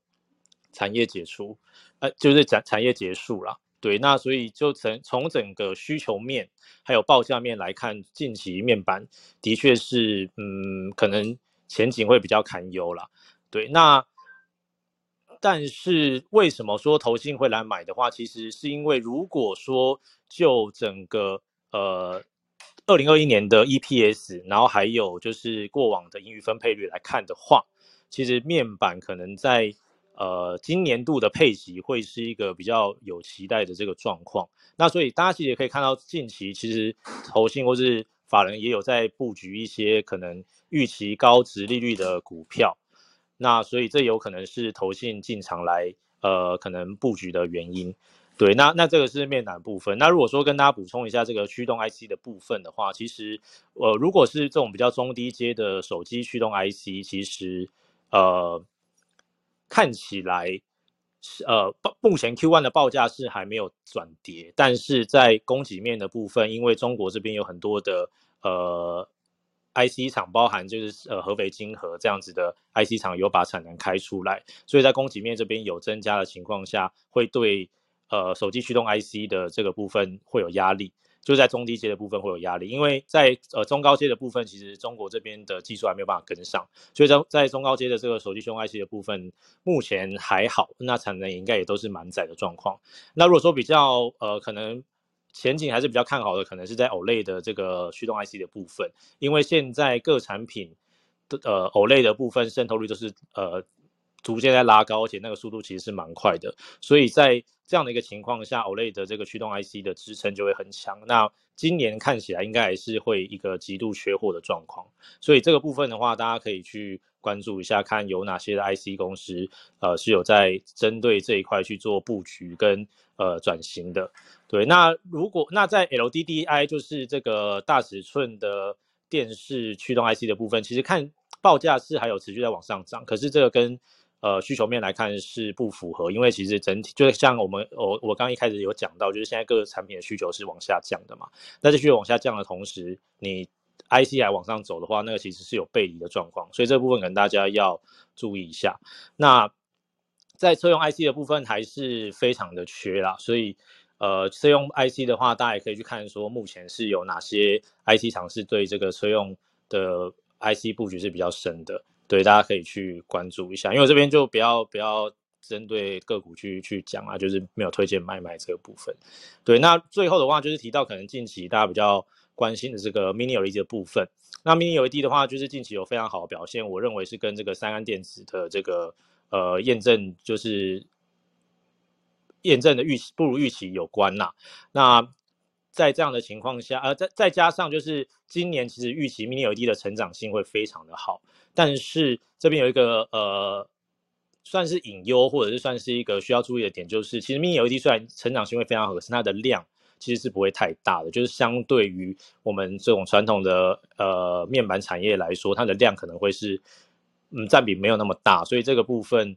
产业解除，呃，就是产产业结束了。对，那所以就从从整个需求面还有报价面来看，近期面板的确是嗯，可能前景会比较堪忧了。对，那。但是为什么说投信会来买的话，其实是因为如果说就整个呃二零二一年的 EPS，然后还有就是过往的盈余分配率来看的话，其实面板可能在呃今年度的配息会是一个比较有期待的这个状况。那所以大家其实也可以看到，近期其实投信或是法人也有在布局一些可能预期高值利率的股票。那所以这有可能是投信进场来，呃，可能布局的原因。对，那那这个是面板部分。那如果说跟大家补充一下这个驱动 IC 的部分的话，其实，呃，如果是这种比较中低阶的手机驱动 IC，其实，呃，看起来是呃，目前 Q1 的报价是还没有转跌，但是在供给面的部分，因为中国这边有很多的，呃。IC 厂包含就是呃合肥金河这样子的 IC 厂有把产能开出来，所以在供给面这边有增加的情况下，会对呃手机驱动 IC 的这个部分会有压力，就在中低阶的部分会有压力，因为在呃中高阶的部分，其实中国这边的技术还没有办法跟上，所以在在中高阶的这个手机驱动 IC 的部分目前还好，那产能应该也都是满载的状况。那如果说比较呃可能。前景还是比较看好的，可能是在 OLED 的这个驱动 IC 的部分，因为现在各产品的呃 OLED 的部分渗透率都是呃逐渐在拉高，而且那个速度其实是蛮快的，所以在这样的一个情况下，OLED 的这个驱动 IC 的支撑就会很强。那今年看起来应该还是会一个极度缺货的状况，所以这个部分的话，大家可以去关注一下，看有哪些的 IC 公司呃是有在针对这一块去做布局跟呃转型的。对，那如果那在 LDDI 就是这个大尺寸的电视驱动 IC 的部分，其实看报价是还有持续在往上涨，可是这个跟呃需求面来看是不符合，因为其实整体就像我们我我刚一开始有讲到，就是现在各个产品的需求是往下降的嘛，那这需求往下降的同时，你 IC 还往上走的话，那个其实是有背离的状况，所以这部分可能大家要注意一下。那在车用 IC 的部分还是非常的缺啦，所以。呃，车用 IC 的话，大家也可以去看说，目前是有哪些 IC 厂是对这个车用的 IC 布局是比较深的，对，大家可以去关注一下。因为这边就不要不要针对个股去去讲啊，就是没有推荐买卖这个部分。对，那最后的话就是提到可能近期大家比较关心的这个 Mini LED 的部分。那 Mini LED 的话，就是近期有非常好的表现，我认为是跟这个三安电子的这个呃验证就是。验证的预期不如预期有关呐，那在这样的情况下，呃，再再加上就是今年其实预期 Mini LED 的成长性会非常的好，但是这边有一个呃算是隐忧或者是算是一个需要注意的点，就是其实 Mini LED 虽然成长性会非常好，可是它的量其实是不会太大的，就是相对于我们这种传统的呃面板产业来说，它的量可能会是嗯占比没有那么大，所以这个部分。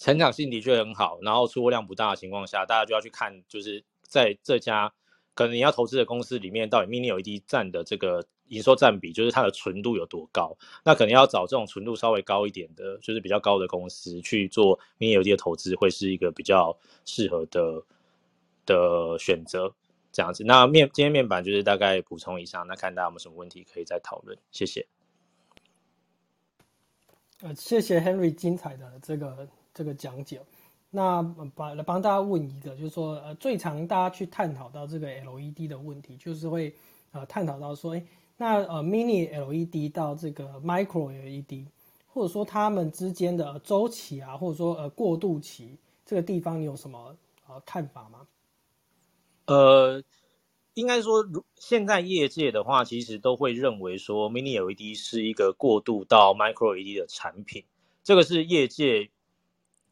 成长性的确很好，然后出货量不大的情况下，大家就要去看，就是在这家可能你要投资的公司里面，到底 Mini LED 占的这个营收占比，就是它的纯度有多高。那可能要找这种纯度稍微高一点的，就是比较高的公司去做 Mini LED 的投资，会是一个比较适合的的选择。这样子，那面今天面板就是大概补充一下，那看大家有没有什么问题可以再讨论。谢谢。呃，谢谢 Henry 精彩的这个。这个讲解，那把来帮大家问一个，就是说，呃，最常大家去探讨到这个 LED 的问题，就是会呃探讨到说，哎，那呃 Mini LED 到这个 Micro LED，或者说它们之间的周期啊，或者说呃过渡期，这个地方你有什么呃看法吗？呃。应该说，如现在业界的话，其实都会认为说，Mini LED 是一个过渡到 Micro LED 的产品，这个是业界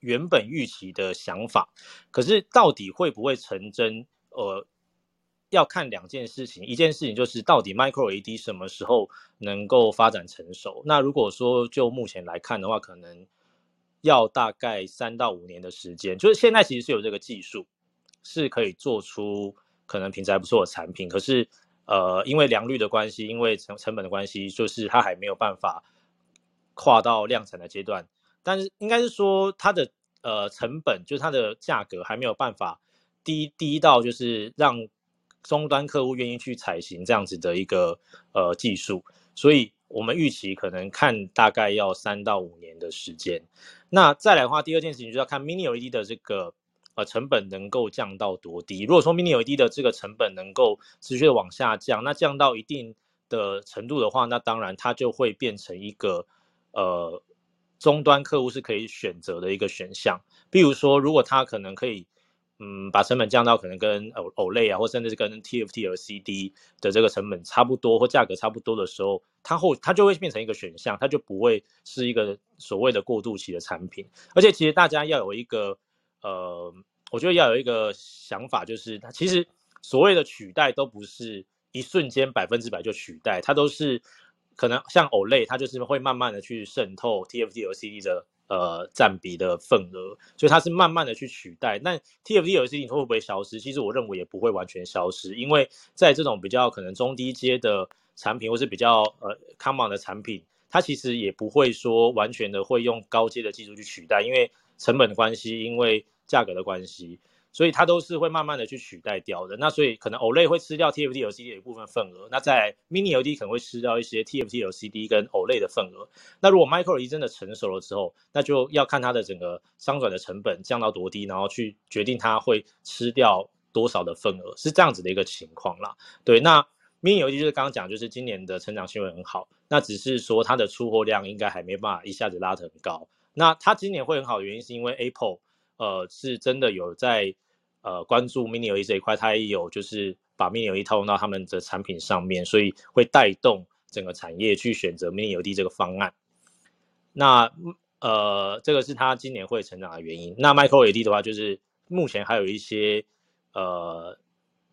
原本预期的想法。可是到底会不会成真？呃，要看两件事情，一件事情就是到底 Micro LED 什么时候能够发展成熟。那如果说就目前来看的话，可能要大概三到五年的时间。就是现在其实是有这个技术，是可以做出。可能品质还不错的产品，可是，呃，因为良率的关系，因为成成本的关系，就是它还没有办法跨到量产的阶段。但是应该是说，它的呃成本，就是它的价格还没有办法低低到就是让终端客户愿意去采行这样子的一个呃技术。所以我们预期可能看大概要三到五年的时间。那再来的话，第二件事情就要看 Mini LED 的这个。呃，成本能够降到多低？如果说 Mini LED 的这个成本能够持续的往下降，那降到一定的程度的话，那当然它就会变成一个呃终端客户是可以选择的一个选项。比如说，如果它可能可以嗯把成本降到可能跟 O OLED 啊，或甚至是跟 TFT LCD 的这个成本差不多或价格差不多的时候，它后它就会变成一个选项，它就不会是一个所谓的过渡期的产品。而且其实大家要有一个。呃，我觉得要有一个想法，就是它其实所谓的取代都不是一瞬间百分之百就取代，它都是可能像 Olay，它就是会慢慢的去渗透 TFT LCD 的呃占比的份额，所以它是慢慢的去取代。那 TFT LCD 会不会消失？其实我认为也不会完全消失，因为在这种比较可能中低阶的产品，或是比较呃 common 的产品，它其实也不会说完全的会用高阶的技术去取代，因为成本的关系，因为价格的关系，所以它都是会慢慢的去取代掉的。那所以可能 OLED 会吃掉 TFT LCD 的一部分份额，那在 Mini LED 可能会吃掉一些 TFT LCD 跟 OLED 的份额。那如果 Micro LED 真的成熟了之后，那就要看它的整个商转的成本降到多低，然后去决定它会吃掉多少的份额，是这样子的一个情况啦。对，那 Mini LED 就是刚刚讲，就是今年的成长性会很好，那只是说它的出货量应该还没办法一下子拉得很高。那它今年会很好的原因是因为 Apple。呃，是真的有在呃关注 Mini LED 这一块，它也有就是把 Mini LED 套用到他们的产品上面，所以会带动整个产业去选择 Mini LED 这个方案。那呃，这个是它今年会成长的原因。那 Micro LED 的话，就是目前还有一些呃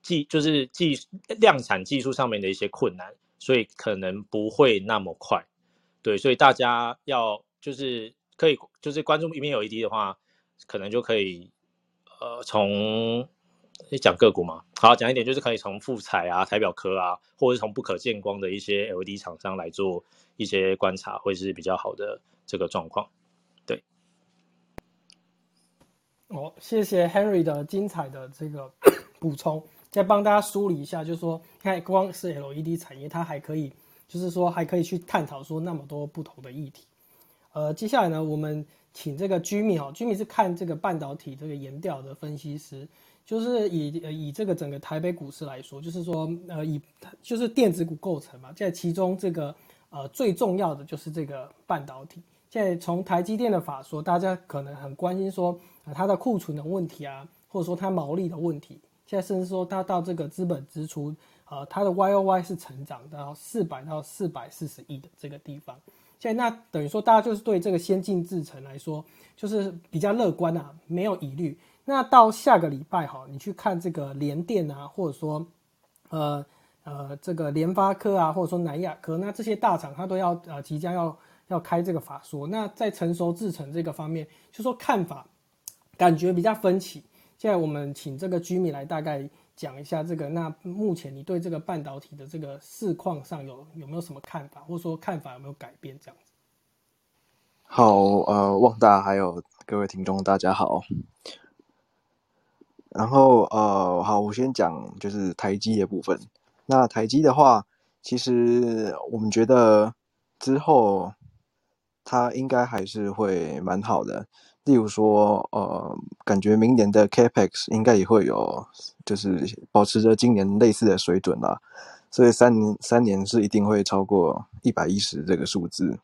技，就是技量产技术上面的一些困难，所以可能不会那么快。对，所以大家要就是可以就是关注 Mini LED 的话。可能就可以，呃，从讲个股嘛，好讲一点，就是可以从富彩啊、台表科啊，或者是从不可见光的一些 LED 厂商来做一些观察，会是比较好的这个状况。对。哦，谢谢 Henry 的精彩的这个 (coughs) 补充，再帮大家梳理一下，就是说，看光是 LED 产业，它还可以，就是说还可以去探讨说那么多不同的议题。呃，接下来呢，我们。请这个居民哦，居民是看这个半导体这个研调的分析师，就是以以这个整个台北股市来说，就是说呃以就是电子股构成嘛，在其中这个呃最重要的就是这个半导体。现在从台积电的法说，大家可能很关心说啊它的库存的问题啊，或者说它毛利的问题。现在甚至说它到这个资本支出，呃它的 Y O Y 是成长到四百到四百四十亿的这个地方。现在那等于说，大家就是对这个先进制程来说，就是比较乐观啊，没有疑虑。那到下个礼拜哈，你去看这个联电啊，或者说，呃呃，这个联发科啊，或者说南亚科，那这些大厂它都要呃即将要要开这个法说。那在成熟制程这个方面，就说看法感觉比较分歧。现在我们请这个居民来大概。讲一下这个，那目前你对这个半导体的这个市况上有有没有什么看法，或者说看法有没有改变？这样子。好，呃，旺大还有各位听众，大家好。然后，呃，好，我先讲就是台积的部分。那台积的话，其实我们觉得之后它应该还是会蛮好的。例如说，呃，感觉明年的 Capex 应该也会有，就是保持着今年类似的水准啦。所以三年三年是一定会超过一百一十这个数字。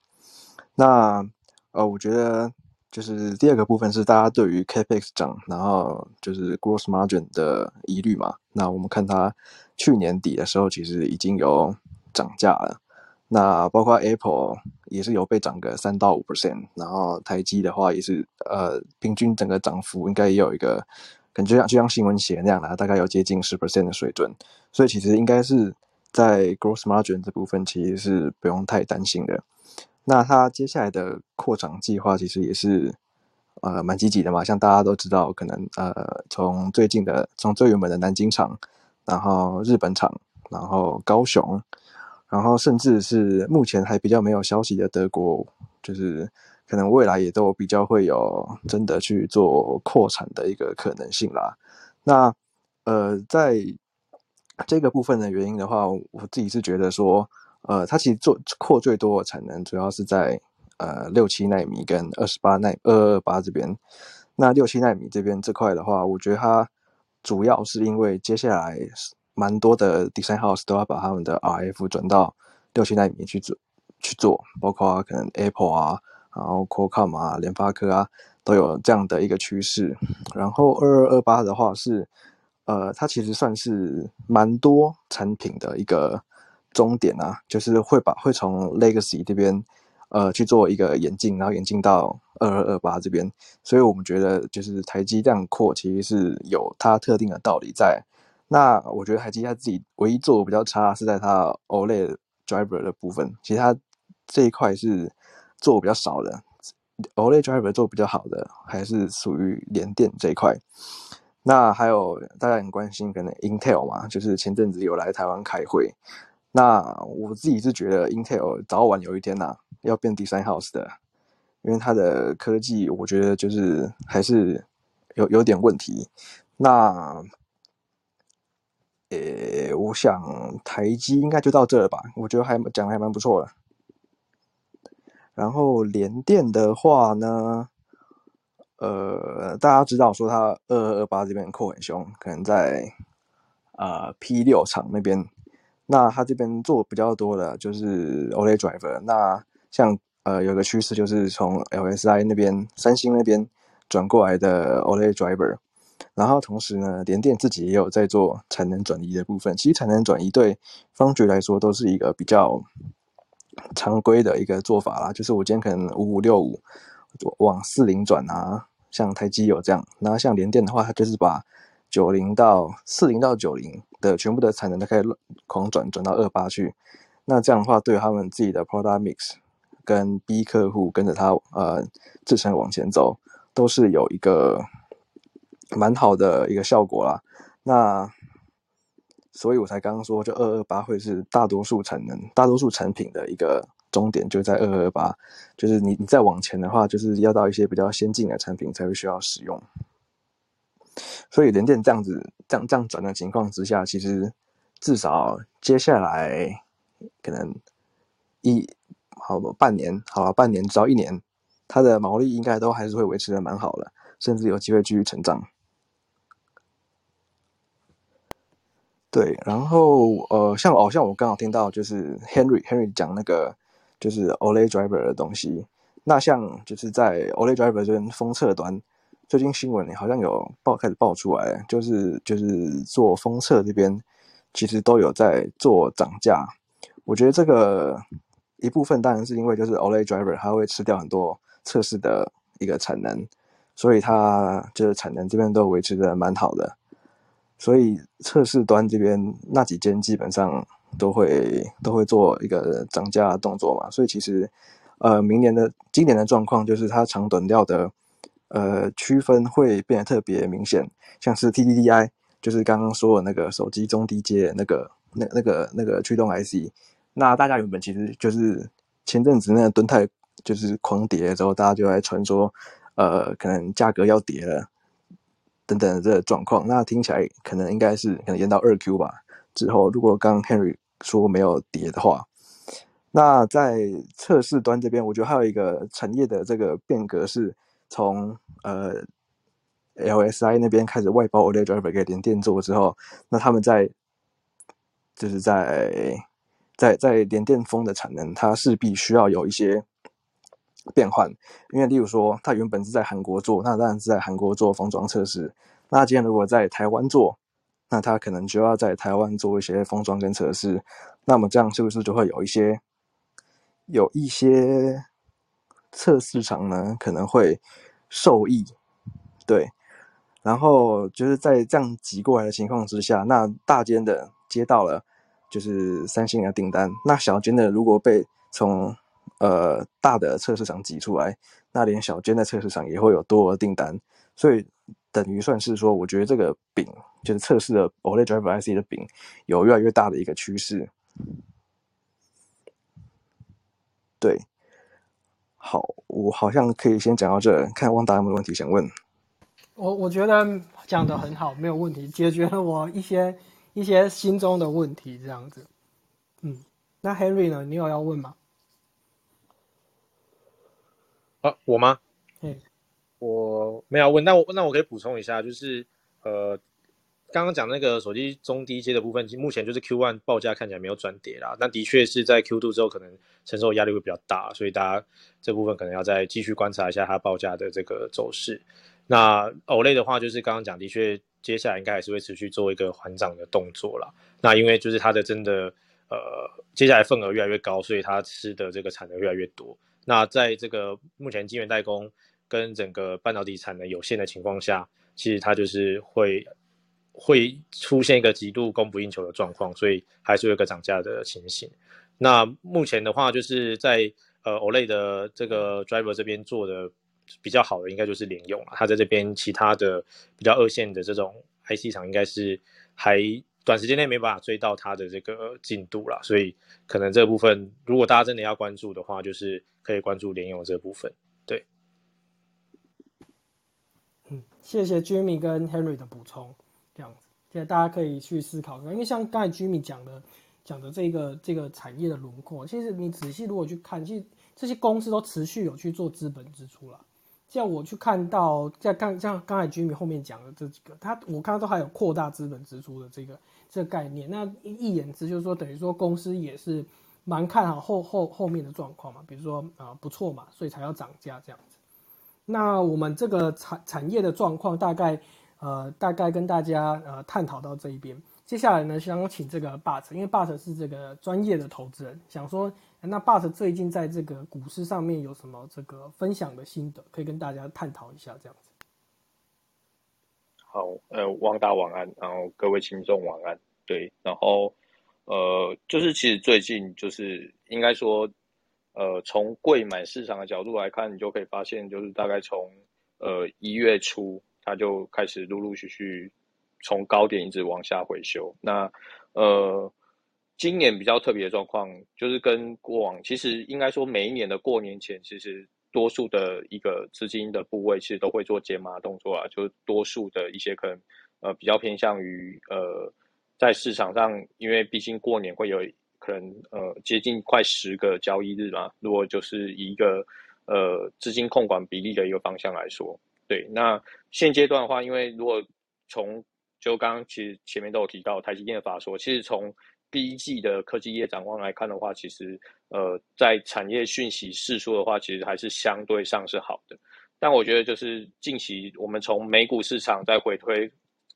那呃，我觉得就是第二个部分是大家对于 Capex 涨，然后就是 Gross Margin 的疑虑嘛。那我们看它去年底的时候其实已经有涨价了。那包括 Apple 也是有被涨个三到五 percent，然后台积的话也是呃平均整个涨幅应该也有一个，感觉像就像新闻写那样的，大概有接近十 percent 的水准，所以其实应该是在 gross margin 这部分其实是不用太担心的。那它接下来的扩厂计划其实也是呃蛮积极的嘛，像大家都知道，可能呃从最近的从最原本的南京厂，然后日本厂，然后高雄。然后，甚至是目前还比较没有消息的德国，就是可能未来也都比较会有真的去做扩产的一个可能性啦。那呃，在这个部分的原因的话，我自己是觉得说，呃，它其实做扩最多的产能，主要是在呃六七纳米跟二十八纳二二八这边。那六七纳米这边这块的话，我觉得它主要是因为接下来。蛮多的 design house 都要把他们的 RF 转到六七纳米去做去做，包括可能 Apple 啊，然后 Qualcomm 啊，联发科啊，都有这样的一个趋势。然后二二二八的话是，呃，它其实算是蛮多产品的一个终点啊，就是会把会从 Legacy 这边呃去做一个演进，然后演进到二二二八这边。所以我们觉得就是台积这样扩，其实是有它特定的道理在。那我觉得台积它自己唯一做的比较差是在它 OLED driver 的部分，其实它这一块是做比较少的。OLED driver 做比较好的还是属于联电这一块。那还有大家很关心可能 Intel 嘛，就是前阵子有来台湾开会。那我自己是觉得 Intel 早晚有一天呐要变 design house 的，因为它的科技我觉得就是还是有有点问题。那呃，我想台积应该就到这了吧？我觉得还讲的还蛮不错的。然后联电的话呢，呃，大家知道说它二二二八这边扩很凶，可能在啊 P 六厂那边，那它这边做比较多的就是 OLED driver。那像呃有个趋势就是从 LSI 那边、三星那边转过来的 OLED driver。然后同时呢，联电自己也有在做产能转移的部分。其实产能转移对方局来说都是一个比较常规的一个做法啦。就是我今天可能五五六五往四零转啊，像台积有这样。然后像联电的话，它就是把九零到四零到九零的全部的产能都可以狂转转到二八去。那这样的话，对他们自己的 product mix 跟 B 客户跟着它呃自身往前走，都是有一个。蛮好的一个效果啦，那所以我才刚刚说，就二二八会是大多数产能、大多数产品的一个终点，就在二二八。就是你你再往前的话，就是要到一些比较先进的产品才会需要使用。所以联电这样子、这样这样转的情况之下，其实至少接下来可能一好半年，好半年，只要一年，它的毛利应该都还是会维持的蛮好的，甚至有机会继续成长。对，然后呃，像哦，像我刚好听到就是 Henry Henry 讲那个就是 OLED driver 的东西。那像就是在 OLED driver 这边封测端，最近新闻里好像有爆开始爆出来，就是就是做封测这边其实都有在做涨价。我觉得这个一部分当然是因为就是 OLED driver 它会吃掉很多测试的一个产能，所以它就是产能这边都维持的蛮好的。所以测试端这边那几间基本上都会都会做一个涨价动作嘛，所以其实，呃，明年的今年的状况就是它长短调的，呃，区分会变得特别明显，像是 TDDI，就是刚刚说的那个手机中低阶那个那那个那个驱动 IC，那大家原本其实就是前阵子那个吨泰就是狂跌之后，大家就在传说，呃，可能价格要跌了。等等的这个状况，那听起来可能应该是可能延到二 Q 吧。之后如果刚 Henry 说没有跌的话，那在测试端这边，我觉得还有一个产业的这个变革是从呃 LSI 那边开始外包 OLED driver 给联电做之后，那他们在就是在在在联电封的产能，它势必需要有一些。变换，因为例如说，他原本是在韩国做，那当然是在韩国做封装测试。那今天如果在台湾做，那它可能就要在台湾做一些封装跟测试，那么这样是不是就会有一些有一些测试厂呢可能会受益？对，然后就是在这样挤过来的情况之下，那大间的接到了就是三星的订单，那小间的如果被从呃大的测试厂挤出来，那连小间的测试厂也会有多额订单，所以。等于算是说，我觉得这个饼就是测试的 OLED Driver IC 的饼有越来越大的一个趋势。对，好，我好像可以先讲到这，看汪达有没有问题想问。我我觉得讲的很好，没有问题，解决了我一些一些心中的问题，这样子。嗯，那 Henry 呢？你有要问吗？啊，我吗？嗯。我没有问，那我那我可以补充一下，就是呃，刚刚讲那个手机中低阶的部分，目前就是 Q one 报价看起来没有转跌啦，那的确是在 Q two 之后可能承受压力会比较大，所以大家这部分可能要再继续观察一下它报价的这个走势。那 OLED 的话，就是刚刚讲，的确接下来应该还是会持续做一个缓涨的动作啦。那因为就是它的真的呃，接下来份额越来越高，所以它吃的这个产能越来越多。那在这个目前晶圆代工。跟整个半导体产能有限的情况下，其实它就是会会出现一个极度供不应求的状况，所以还是有一个涨价的情形。那目前的话，就是在呃 OLED 的这个 driver 这边做的比较好的，应该就是联用了。它在这边其他的比较二线的这种 IC 厂，应该是还短时间内没办法追到它的这个进度了。所以可能这部分，如果大家真的要关注的话，就是可以关注联用这部分。对。嗯谢谢 Jimmy 跟 Henry 的补充，这样子，现在大家可以去思考因为像刚才 Jimmy 讲的，讲的这个这个产业的轮廓，其实你仔细如果去看，其实这些公司都持续有去做资本支出了。像我去看到，在刚像刚才 Jimmy 后面讲的这几个，他我看到都还有扩大资本支出的这个这概念。那一言之就是说，等于说公司也是蛮看好后后后面的状况嘛，比如说啊不错嘛，所以才要涨价这样子。那我们这个产产业的状况大概，呃，大概跟大家呃探讨到这一边。接下来呢，想请这个 But，因为 But 是这个专业的投资人，想说，那 But 最近在这个股市上面有什么这个分享的心得，可以跟大家探讨一下这样子。好，呃，汪大晚安，然后各位听众晚安。对，然后呃，就是其实最近就是应该说。呃，从贵买市场的角度来看，你就可以发现，就是大概从呃一月初，它就开始陆陆续续从高点一直往下回修。那呃，今年比较特别的状况，就是跟过往其实应该说每一年的过年前，其实多数的一个资金的部位，其实都会做解码动作啊，就是多数的一些可能呃比较偏向于呃在市场上，因为毕竟过年会有。可能呃接近快十个交易日嘛，如果就是以一个呃资金控管比例的一个方向来说，对，那现阶段的话，因为如果从就刚刚其实前面都有提到台积电的法说，其实从第一季的科技业展望来看的话，其实呃在产业讯息释出的话，其实还是相对上是好的，但我觉得就是近期我们从美股市场再回推。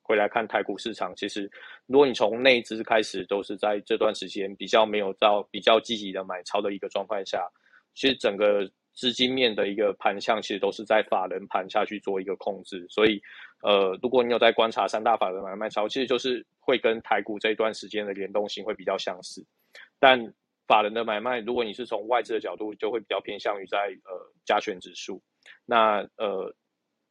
回来看台股市场，其实如果你从内资开始，都是在这段时间比较没有到比较积极的买超的一个状态下，其实整个资金面的一个盘向，其实都是在法人盘下去做一个控制。所以，呃，如果你有在观察三大法人买卖超，其实就是会跟台股这一段时间的联动性会比较相似。但法人的买卖，如果你是从外资的角度，就会比较偏向于在呃加权指数。那呃。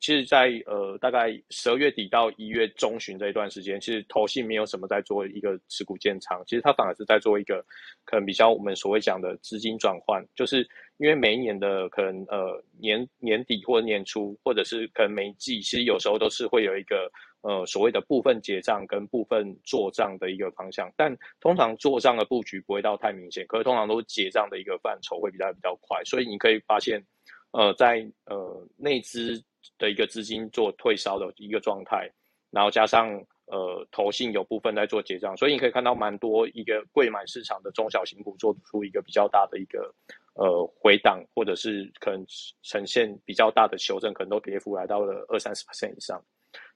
其实，在呃大概十二月底到一月中旬这一段时间，其实投信没有什么在做一个持股建仓，其实它反而是在做一个可能比较我们所谓讲的资金转换，就是因为每一年的可能呃年年底或年初，或者是可能每季，其实有时候都是会有一个呃所谓的部分结账跟部分做账的一个方向，但通常做账的布局不会到太明显，可是通常都是结账的一个范畴会比较比较快，所以你可以发现，呃在呃内资。的一个资金做退烧的一个状态，然后加上呃投信有部分在做结账，所以你可以看到蛮多一个贵买市场的中小型股做出一个比较大的一个呃回档，或者是可能呈现比较大的修正，可能都跌幅来到了二三十 percent 以上。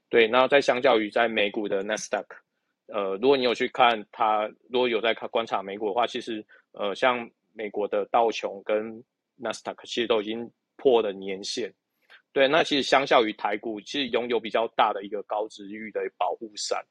对，那在相较于在美股的 Nasdaq，呃，如果你有去看它，如果有在看观察美股的话，其实呃，像美国的道琼跟纳斯达克其实都已经破了年线。对，那其实相较于台股，其实拥有比较大的一个高值域的保护伞。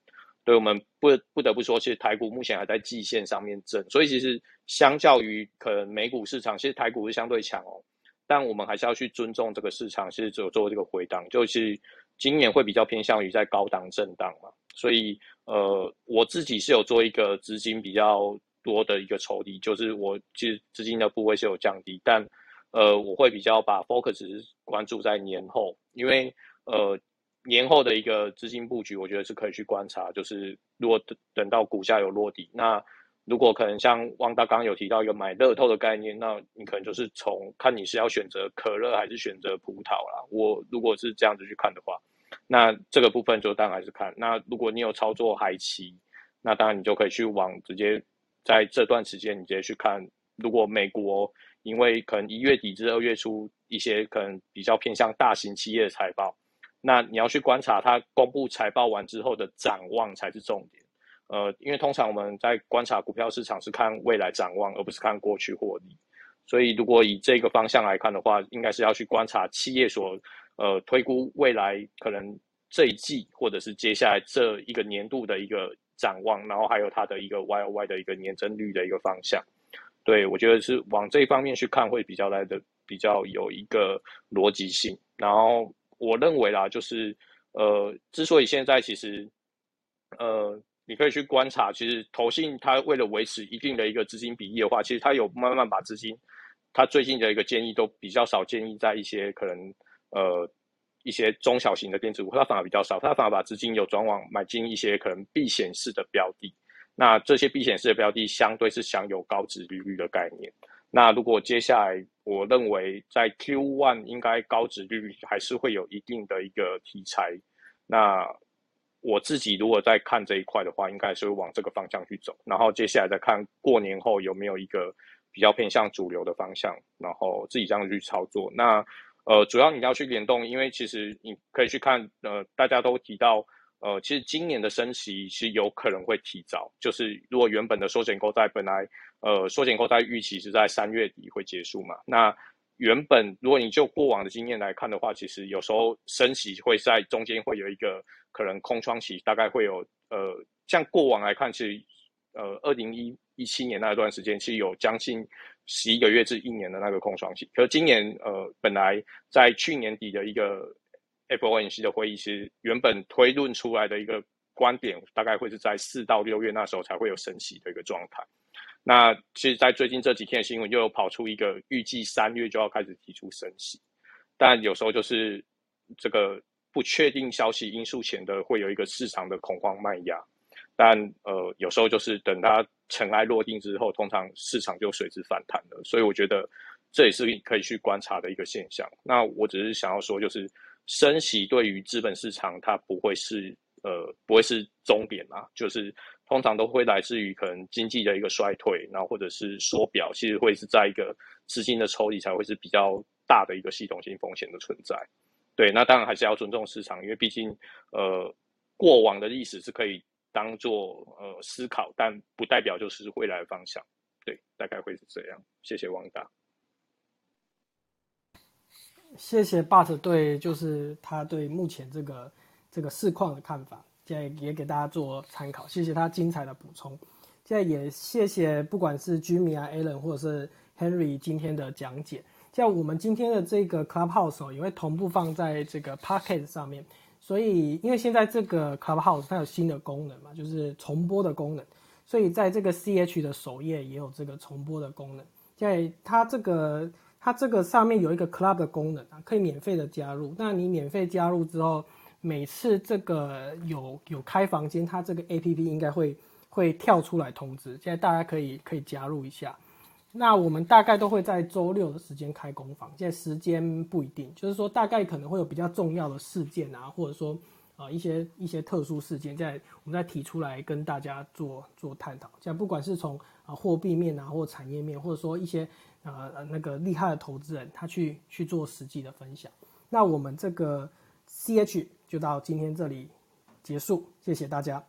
对我们不不得不说，其实台股目前还在季线上面震，所以其实相较于可能美股市场，其实台股是相对强哦。但我们还是要去尊重这个市场，其实只有做这个回档，就是今年会比较偏向于在高档震荡嘛。所以呃，我自己是有做一个资金比较多的一个抽离，就是我其实资金的部位是有降低，但。呃，我会比较把 focus 关注在年后，因为呃年后的一个资金布局，我觉得是可以去观察。就是如果等等到股价有落地，那如果可能像汪大刚有提到一个买乐透的概念，那你可能就是从看你是要选择可乐还是选择葡萄啦。我如果是这样子去看的话，那这个部分就当然是看。那如果你有操作海期，那当然你就可以去往直接在这段时间你直接去看，如果美国。因为可能一月底至二月初，一些可能比较偏向大型企业的财报，那你要去观察它公布财报完之后的展望才是重点。呃，因为通常我们在观察股票市场是看未来展望，而不是看过去获利。所以如果以这个方向来看的话，应该是要去观察企业所呃推估未来可能这一季或者是接下来这一个年度的一个展望，然后还有它的一个 Y O Y 的一个年增率的一个方向。对，我觉得是往这一方面去看会比较来的比较有一个逻辑性。然后我认为啦，就是呃，之所以现在其实呃，你可以去观察，其实投信它为了维持一定的一个资金比例的话，其实它有慢慢把资金，它最近的一个建议都比较少建议在一些可能呃一些中小型的电子股，它反而比较少，它反而把资金有转往买进一些可能避险式的标的。那这些避险式的标的相对是享有高值利率的概念。那如果接下来，我认为在 Q one 应该高值利率还是会有一定的一个题材。那我自己如果在看这一块的话，应该是会往这个方向去走。然后接下来再看过年后有没有一个比较偏向主流的方向，然后自己这样去操作。那呃，主要你要去联动，因为其实你可以去看，呃，大家都提到。呃，其实今年的升息是有可能会提早，就是如果原本的缩减购债本来，呃，缩减购债预期是在三月底会结束嘛，那原本如果你就过往的经验来看的话，其实有时候升息会在中间会有一个可能空窗期，大概会有呃，像过往来看，其实呃，二零一一七年那一段时间，其实有将近十一个月至一年的那个空窗期，可是今年呃，本来在去年底的一个。FOMC 的会议是原本推论出来的一个观点，大概会是在四到六月那时候才会有升息的一个状态。那其实，在最近这几天的新闻又有跑出一个预计三月就要开始提出升息，但有时候就是这个不确定消息因素前的会有一个市场的恐慌卖压，但呃有时候就是等它尘埃落定之后，通常市场就随之反弹了。所以我觉得这也是可以去观察的一个现象。那我只是想要说，就是。升息对于资本市场，它不会是呃不会是终点啊，就是通常都会来自于可能经济的一个衰退，然后或者是缩表，其实会是在一个资金的抽离才会是比较大的一个系统性风险的存在。对，那当然还是要尊重市场，因为毕竟呃过往的历史是可以当做呃思考，但不代表就是未来的方向。对，大概会是这样。谢谢王大。谢谢 But 对，就是他对目前这个这个市况的看法，现在也给大家做参考。谢谢他精彩的补充。现在也谢谢不管是 Jimmy 啊、Alan 或者是 Henry 今天的讲解。像我们今天的这个 Clubhouse 也会同步放在这个 Pocket 上面。所以因为现在这个 Clubhouse 它有新的功能嘛，就是重播的功能，所以在这个 CH 的首页也有这个重播的功能。在它这个。它这个上面有一个 club 的功能啊，可以免费的加入。那你免费加入之后，每次这个有有开房间，它这个 A P P 应该会会跳出来通知。现在大家可以可以加入一下。那我们大概都会在周六的时间开工房，现在时间不一定，就是说大概可能会有比较重要的事件啊，或者说啊一些一些特殊事件，在我们再提出来跟大家做做探讨。像不管是从啊货币面啊，或产业面，或者说一些。呃，那个厉害的投资人，他去去做实际的分享。那我们这个 C H 就到今天这里结束，谢谢大家。